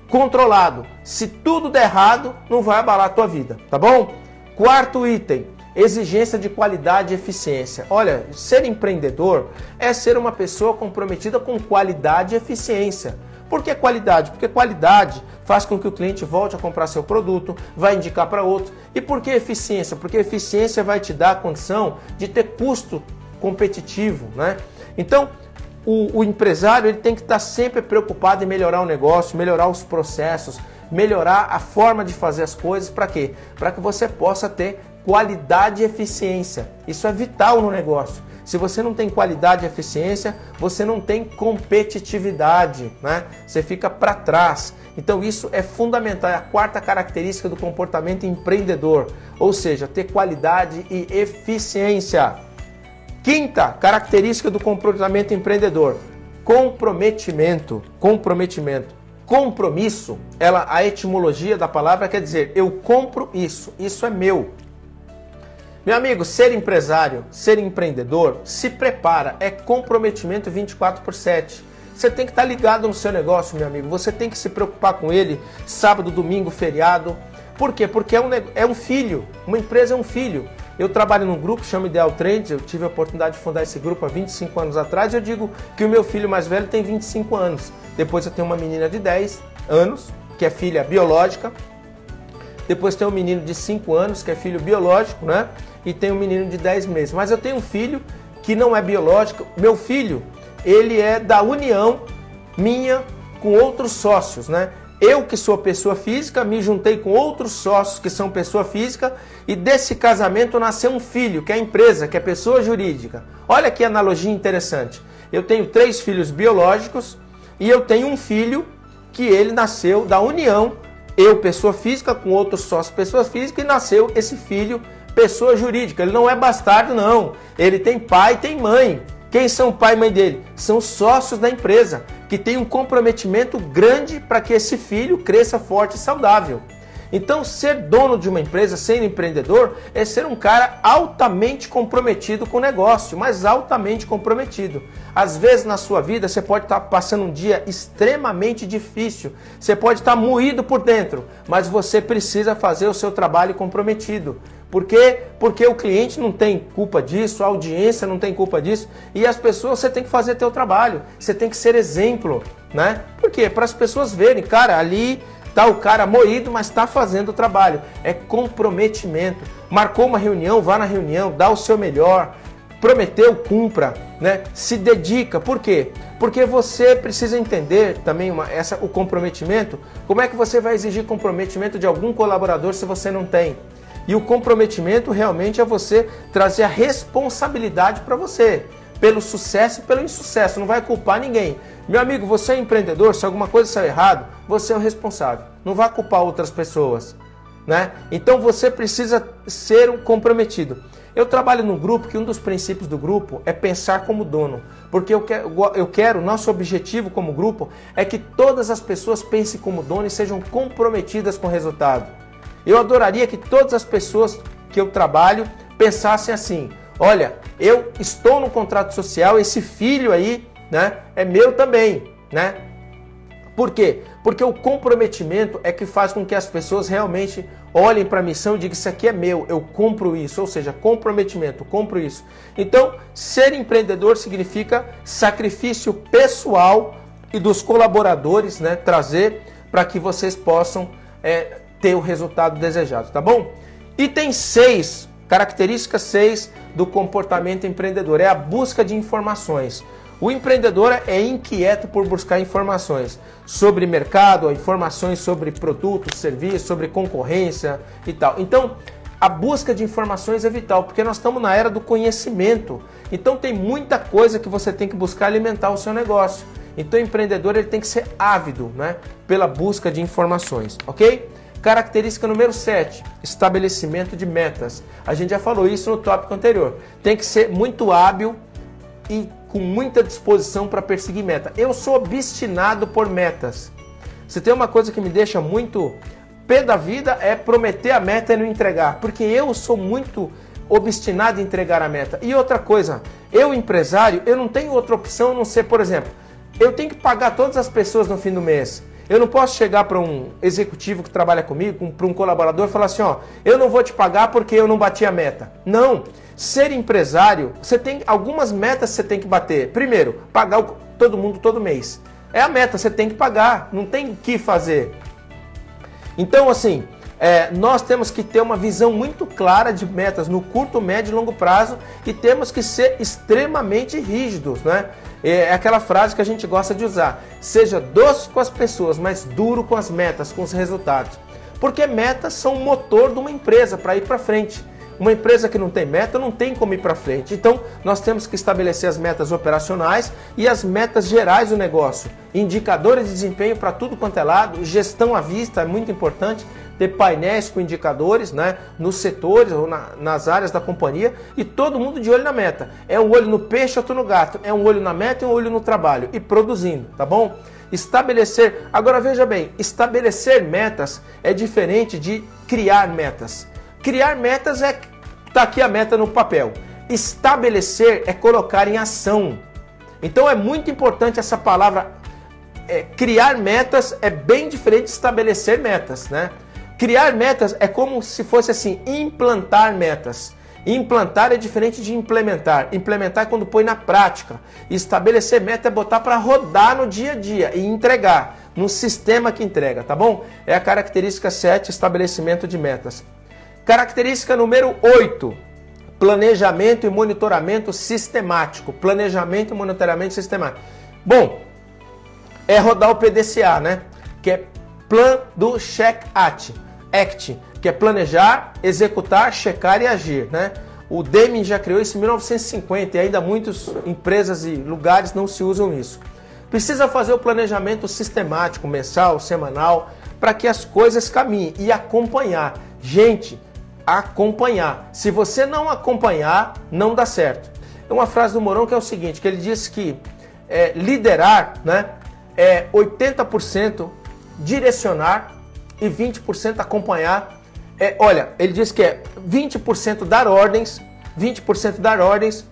controlado. Se tudo der errado, não vai abalar a tua vida, tá bom? Quarto item, Exigência de qualidade e eficiência. Olha, ser empreendedor é ser uma pessoa comprometida com qualidade e eficiência. Por que qualidade? Porque qualidade faz com que o cliente volte a comprar seu produto, vai indicar para outro. E por que eficiência? Porque eficiência vai te dar a condição de ter custo competitivo, né? Então, o, o empresário ele tem que estar sempre preocupado em melhorar o negócio, melhorar os processos, melhorar a forma de fazer as coisas. Para quê? Para que você possa ter qualidade e eficiência. Isso é vital no negócio. Se você não tem qualidade e eficiência, você não tem competitividade, né? Você fica para trás. Então isso é fundamental, é a quarta característica do comportamento empreendedor, ou seja, ter qualidade e eficiência. Quinta característica do comportamento empreendedor: comprometimento. Comprometimento. Compromisso, ela a etimologia da palavra quer dizer eu compro isso, isso é meu. Meu amigo, ser empresário, ser empreendedor, se prepara, é comprometimento 24 por 7. Você tem que estar ligado no seu negócio, meu amigo. Você tem que se preocupar com ele sábado, domingo, feriado. Por quê? Porque é um, é um filho, uma empresa é um filho. Eu trabalho num grupo chama Ideal Trends, eu tive a oportunidade de fundar esse grupo há 25 anos atrás. Eu digo que o meu filho mais velho tem 25 anos. Depois eu tenho uma menina de 10 anos, que é filha biológica. Depois tem um menino de 5 anos, que é filho biológico, né? E tem um menino de 10 meses. Mas eu tenho um filho que não é biológico. Meu filho, ele é da união minha com outros sócios, né? Eu que sou pessoa física, me juntei com outros sócios que são pessoa física e desse casamento nasceu um filho, que é a empresa, que é pessoa jurídica. Olha que analogia interessante. Eu tenho três filhos biológicos e eu tenho um filho que ele nasceu da união, eu pessoa física com outros sócios pessoa física e nasceu esse filho pessoa jurídica. Ele não é bastardo não. Ele tem pai, tem mãe. Quem são pai e mãe dele? São sócios da empresa, que tem um comprometimento grande para que esse filho cresça forte e saudável. Então, ser dono de uma empresa, ser empreendedor, é ser um cara altamente comprometido com o negócio, mas altamente comprometido. Às vezes na sua vida você pode estar passando um dia extremamente difícil, você pode estar moído por dentro, mas você precisa fazer o seu trabalho comprometido. Por quê? Porque o cliente não tem culpa disso, a audiência não tem culpa disso, e as pessoas você tem que fazer teu trabalho, você tem que ser exemplo, né? Por quê? Para as pessoas verem, cara, ali tá o cara moído, mas está fazendo o trabalho. É comprometimento. Marcou uma reunião, vá na reunião, dá o seu melhor, prometeu, cumpra, né? Se dedica. Por quê? Porque você precisa entender também uma, essa, o comprometimento. Como é que você vai exigir comprometimento de algum colaborador se você não tem? E o comprometimento realmente é você trazer a responsabilidade para você, pelo sucesso e pelo insucesso. Não vai culpar ninguém. Meu amigo, você é empreendedor, se alguma coisa saiu errado, você é o responsável. Não vai culpar outras pessoas. Né? Então você precisa ser um comprometido. Eu trabalho num grupo que um dos princípios do grupo é pensar como dono. Porque eu quero, eu quero, nosso objetivo como grupo é que todas as pessoas pensem como dono e sejam comprometidas com o resultado. Eu adoraria que todas as pessoas que eu trabalho pensassem assim: olha, eu estou no contrato social, esse filho aí, né, é meu também, né? Por quê? Porque o comprometimento é que faz com que as pessoas realmente olhem para a missão e digam: Isso aqui é meu, eu compro isso. Ou seja, comprometimento, compro isso. Então, ser empreendedor significa sacrifício pessoal e dos colaboradores, né? Trazer para que vocês possam é, ter o resultado desejado, tá bom? Item 6, característica 6 do comportamento empreendedor é a busca de informações. O empreendedor é inquieto por buscar informações sobre mercado, informações sobre produtos, serviços, sobre concorrência e tal. Então, a busca de informações é vital, porque nós estamos na era do conhecimento. Então, tem muita coisa que você tem que buscar alimentar o seu negócio. Então, o empreendedor ele tem que ser ávido né, pela busca de informações, ok? Característica número 7, estabelecimento de metas. A gente já falou isso no tópico anterior. Tem que ser muito hábil e com muita disposição para perseguir meta. Eu sou obstinado por metas. Se tem uma coisa que me deixa muito pé da vida é prometer a meta e não entregar, porque eu sou muito obstinado em entregar a meta. E outra coisa, eu empresário, eu não tenho outra opção a não ser, por exemplo, eu tenho que pagar todas as pessoas no fim do mês. Eu não posso chegar para um executivo que trabalha comigo, para um colaborador e falar assim, ó, eu não vou te pagar porque eu não bati a meta. Não. Ser empresário, você tem algumas metas que você tem que bater. Primeiro, pagar o, todo mundo todo mês. É a meta, você tem que pagar, não tem o que fazer. Então, assim, é, nós temos que ter uma visão muito clara de metas no curto, médio e longo prazo e temos que ser extremamente rígidos, né? É, é aquela frase que a gente gosta de usar: seja doce com as pessoas, mas duro com as metas, com os resultados. Porque metas são o motor de uma empresa para ir para frente. Uma empresa que não tem meta não tem como ir para frente. Então, nós temos que estabelecer as metas operacionais e as metas gerais do negócio. Indicadores de desempenho para tudo quanto é lado, gestão à vista é muito importante ter painéis com indicadores né, nos setores ou na, nas áreas da companhia e todo mundo de olho na meta. É um olho no peixe, outro no gato. É um olho na meta e um olho no trabalho. E produzindo, tá bom? Estabelecer. Agora veja bem, estabelecer metas é diferente de criar metas. Criar metas é tá aqui a meta no papel. Estabelecer é colocar em ação. Então é muito importante essa palavra. É, criar metas é bem diferente de estabelecer metas, né? Criar metas é como se fosse assim, implantar metas. Implantar é diferente de implementar. Implementar é quando põe na prática. Estabelecer meta é botar para rodar no dia a dia e entregar no sistema que entrega, tá bom? É a característica 7, estabelecimento de metas. Característica número 8, planejamento e monitoramento sistemático. Planejamento e monitoramento sistemático. Bom, é rodar o PDCA, né? Que é Plan do Check Act, que é planejar, executar, checar e agir, né? O Deming já criou isso em 1950 e ainda muitas empresas e lugares não se usam isso. Precisa fazer o planejamento sistemático, mensal, semanal, para que as coisas caminhem e acompanhar. Gente, acompanhar. Se você não acompanhar, não dá certo. É uma frase do Morão que é o seguinte, que ele diz que é, liderar né, é 80% direcionar e 20% acompanhar. É, olha, ele diz que é 20% dar ordens, 20% dar ordens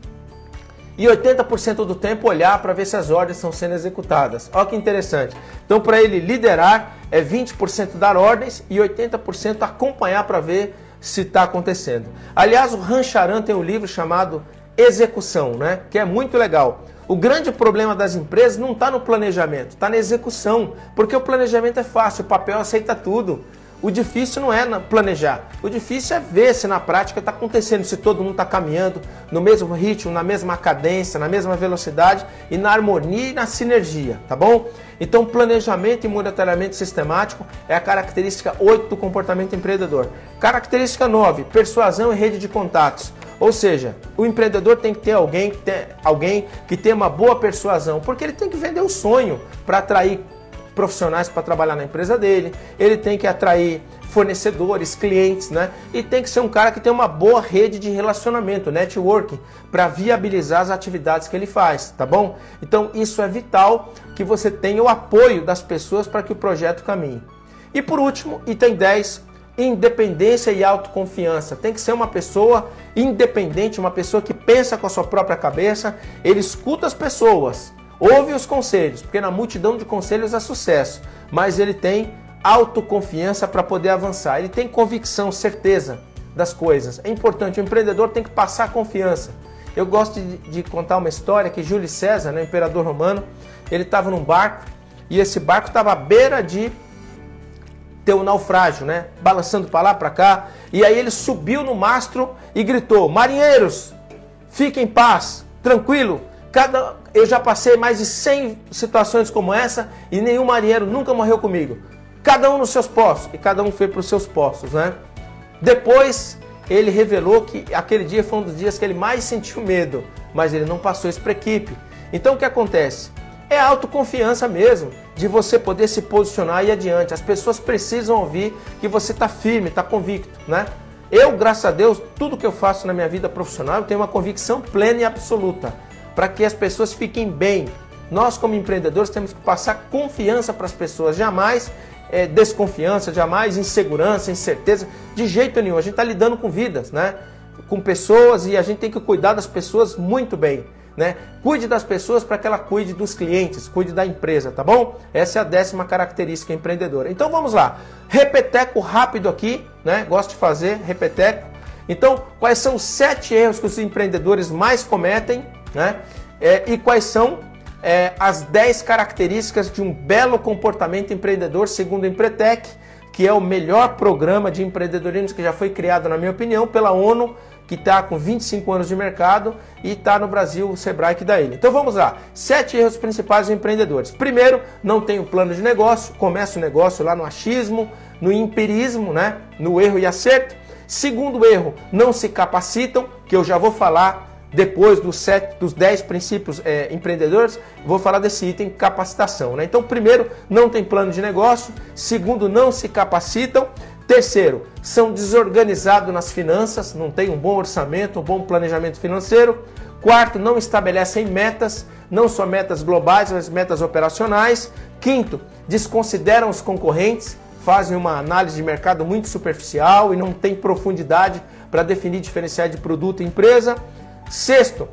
e 80% do tempo olhar para ver se as ordens estão sendo executadas. Olha que interessante. Então, para ele liderar, é 20% dar ordens e 80% acompanhar para ver se está acontecendo. Aliás, o Rancharan tem um livro chamado Execução, né? que é muito legal. O grande problema das empresas não está no planejamento, está na execução. Porque o planejamento é fácil, o papel aceita tudo. O difícil não é planejar, o difícil é ver se na prática está acontecendo, se todo mundo está caminhando no mesmo ritmo, na mesma cadência, na mesma velocidade e na harmonia e na sinergia, tá bom? Então, planejamento e monitoramento sistemático é a característica 8 do comportamento empreendedor. Característica 9, persuasão e rede de contatos. Ou seja, o empreendedor tem que ter alguém que, tem, alguém que tenha uma boa persuasão, porque ele tem que vender o sonho para atrair profissionais para trabalhar na empresa dele, ele tem que atrair fornecedores, clientes, né? E tem que ser um cara que tem uma boa rede de relacionamento, networking, para viabilizar as atividades que ele faz, tá bom? Então isso é vital que você tenha o apoio das pessoas para que o projeto caminhe. E por último, item 10, independência e autoconfiança. Tem que ser uma pessoa independente, uma pessoa que pensa com a sua própria cabeça, ele escuta as pessoas, ouve os conselhos, porque na multidão de conselhos há sucesso, mas ele tem autoconfiança para poder avançar, ele tem convicção, certeza das coisas. É importante, o empreendedor tem que passar confiança. Eu gosto de, de contar uma história que Júlio César, né, imperador romano, ele estava num barco e esse barco estava à beira de ter um naufrágio, né? Balançando para lá, para cá. E aí ele subiu no mastro e gritou: Marinheiros, fiquem em paz, tranquilo, Cada, eu já passei mais de 100 situações como essa e nenhum marinheiro nunca morreu comigo. Cada um nos seus postos e cada um foi para os seus postos, né? Depois ele revelou que aquele dia foi um dos dias que ele mais sentiu medo, mas ele não passou isso para a equipe. Então o que acontece? É a autoconfiança mesmo de você poder se posicionar e adiante. As pessoas precisam ouvir que você está firme, está convicto, né? Eu, graças a Deus, tudo que eu faço na minha vida profissional, eu tenho uma convicção plena e absoluta para que as pessoas fiquem bem. Nós, como empreendedores, temos que passar confiança para as pessoas, jamais é, desconfiança, jamais insegurança, incerteza, de jeito nenhum. A gente está lidando com vidas, né? com pessoas e a gente tem que cuidar das pessoas muito bem. Né? Cuide das pessoas para que ela cuide dos clientes, cuide da empresa, tá bom? Essa é a décima característica empreendedora. Então vamos lá. Repeteco rápido aqui, né? Gosto de fazer repeteco. Então, quais são os sete erros que os empreendedores mais cometem né? É, e quais são é, as 10 características de um belo comportamento empreendedor, segundo o Empretec, que é o melhor programa de empreendedorismo que já foi criado, na minha opinião, pela ONU, que está com 25 anos de mercado e está no Brasil o Sebrae que dá ele. Então vamos lá. Sete erros principais dos empreendedores. Primeiro, não tem um plano de negócio, começa o negócio lá no achismo, no empirismo, né? no erro e acerto. Segundo erro, não se capacitam, que eu já vou falar depois dos, sete, dos 10 princípios é, empreendedores, vou falar desse item capacitação. Né? Então, primeiro, não tem plano de negócio. Segundo, não se capacitam. Terceiro, são desorganizados nas finanças, não tem um bom orçamento, um bom planejamento financeiro. Quarto, não estabelecem metas, não só metas globais, mas metas operacionais. Quinto, desconsideram os concorrentes, fazem uma análise de mercado muito superficial e não tem profundidade para definir diferenciais de produto e empresa. Sexto,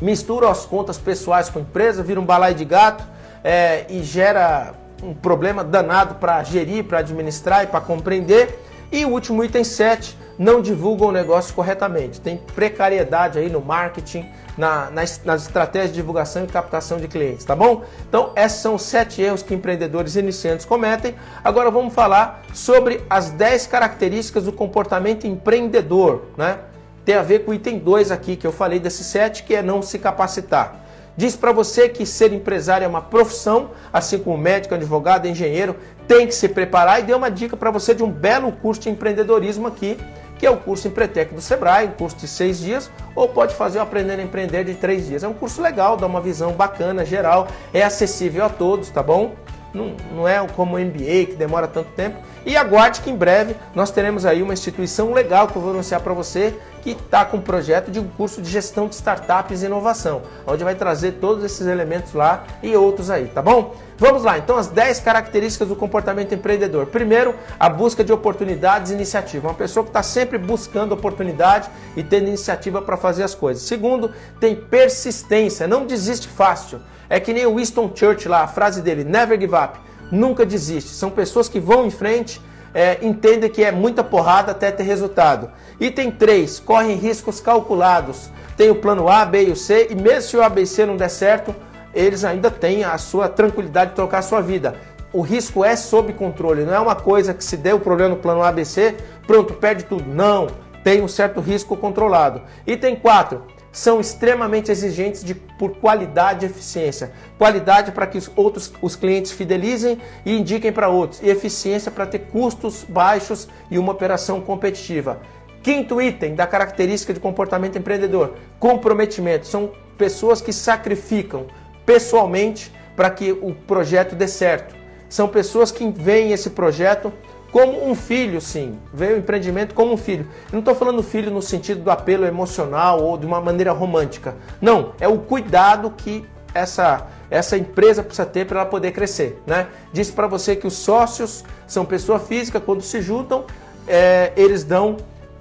mistura as contas pessoais com a empresa, vira um balai de gato é, e gera um problema danado para gerir, para administrar e para compreender. E o último item 7, não divulgam o negócio corretamente. Tem precariedade aí no marketing, na, nas, nas estratégias de divulgação e captação de clientes, tá bom? Então, esses são os sete erros que empreendedores iniciantes cometem. Agora vamos falar sobre as 10 características do comportamento empreendedor, né? Tem a ver com o item 2 aqui que eu falei desses sete, que é não se capacitar. Diz para você que ser empresário é uma profissão, assim como médico, advogado, engenheiro, tem que se preparar e deu uma dica para você de um belo curso de empreendedorismo aqui que é o curso Empretec do Sebrae, um curso de seis dias, ou pode fazer o Aprender a Empreender de três dias. É um curso legal, dá uma visão bacana, geral, é acessível a todos, tá bom? Não, não é como o MBA, que demora tanto tempo. E aguarde que em breve nós teremos aí uma instituição legal que eu vou anunciar para você, que está com um projeto de um curso de gestão de startups e inovação, onde vai trazer todos esses elementos lá e outros aí, tá bom? Vamos lá, então as 10 características do comportamento empreendedor. Primeiro, a busca de oportunidades e iniciativa. Uma pessoa que está sempre buscando oportunidade e tendo iniciativa para fazer as coisas. Segundo, tem persistência, não desiste fácil. É que nem o Winston Churchill lá, a frase dele, never give up, nunca desiste. São pessoas que vão em frente, é, entendem que é muita porrada até ter resultado. Item 3, correm riscos calculados. Tem o plano A, B e o C, e mesmo se o ABC não der certo, eles ainda têm a sua tranquilidade de trocar a sua vida. O risco é sob controle, não é uma coisa que se der o problema no plano ABC, pronto, perde tudo. Não, tem um certo risco controlado. Item 4, são extremamente exigentes de, por qualidade e eficiência. Qualidade para que os outros os clientes fidelizem e indiquem para outros. E eficiência para ter custos baixos e uma operação competitiva. Quinto item da característica de comportamento empreendedor: comprometimento. São pessoas que sacrificam pessoalmente para que o projeto dê certo. São pessoas que veem esse projeto como um filho, sim. Veio o empreendimento como um filho. Eu não estou falando filho no sentido do apelo emocional ou de uma maneira romântica. Não, é o cuidado que essa, essa empresa precisa ter para ela poder crescer. Né? Disse para você que os sócios são pessoa física, quando se juntam, é, eles dão.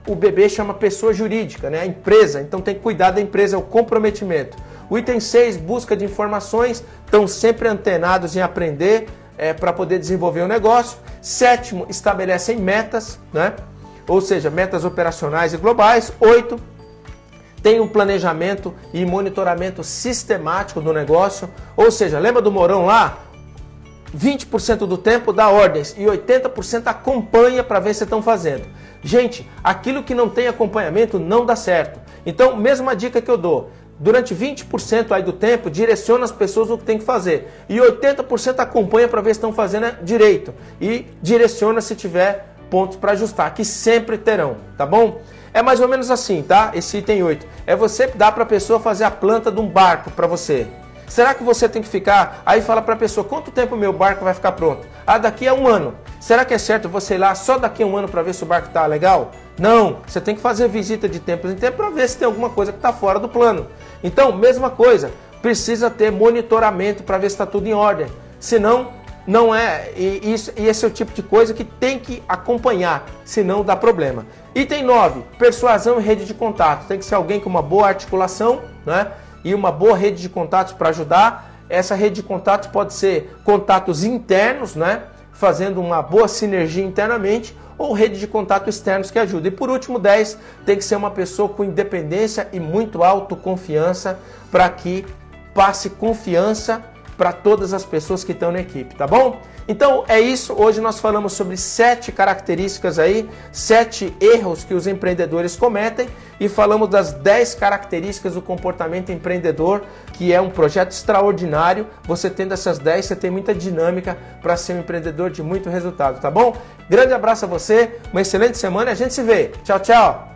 O bebê chama pessoa jurídica, né? a empresa. Então tem que cuidar da empresa, é o comprometimento. O item 6, busca de informações, estão sempre antenados em aprender é, para poder desenvolver o negócio. Sétimo, estabelecem metas, né? ou seja, metas operacionais e globais. Oito, tem um planejamento e monitoramento sistemático do negócio. Ou seja, lembra do Morão lá? 20% do tempo dá ordens e 80% acompanha para ver se estão fazendo. Gente, aquilo que não tem acompanhamento não dá certo. Então, mesma dica que eu dou durante 20% aí do tempo, direciona as pessoas o que tem que fazer. E 80% acompanha para ver se estão fazendo direito. E direciona se tiver pontos para ajustar, que sempre terão, tá bom? É mais ou menos assim, tá? Esse item 8. É você dar para a pessoa fazer a planta de um barco para você. Será que você tem que ficar? Aí fala para a pessoa: quanto tempo meu barco vai ficar pronto? Ah, daqui a um ano. Será que é certo você ir lá só daqui a um ano para ver se o barco está legal? Não, você tem que fazer visita de tempo em tempo para ver se tem alguma coisa que está fora do plano. Então, mesma coisa, precisa ter monitoramento para ver se está tudo em ordem. Senão, não é. E, isso, e esse é o tipo de coisa que tem que acompanhar, senão dá problema. Item 9, persuasão e rede de contato. Tem que ser alguém com uma boa articulação né, e uma boa rede de contatos para ajudar. Essa rede de contatos pode ser contatos internos, né, fazendo uma boa sinergia internamente, ou rede de contato externos que ajuda. E por último, 10, tem que ser uma pessoa com independência e muito autoconfiança para que passe confiança para todas as pessoas que estão na equipe, tá bom? Então é isso. Hoje nós falamos sobre sete características aí, sete erros que os empreendedores cometem e falamos das dez características do comportamento empreendedor, que é um projeto extraordinário. Você tendo essas dez, você tem muita dinâmica para ser um empreendedor de muito resultado, tá bom? Grande abraço a você, uma excelente semana e a gente se vê. Tchau, tchau!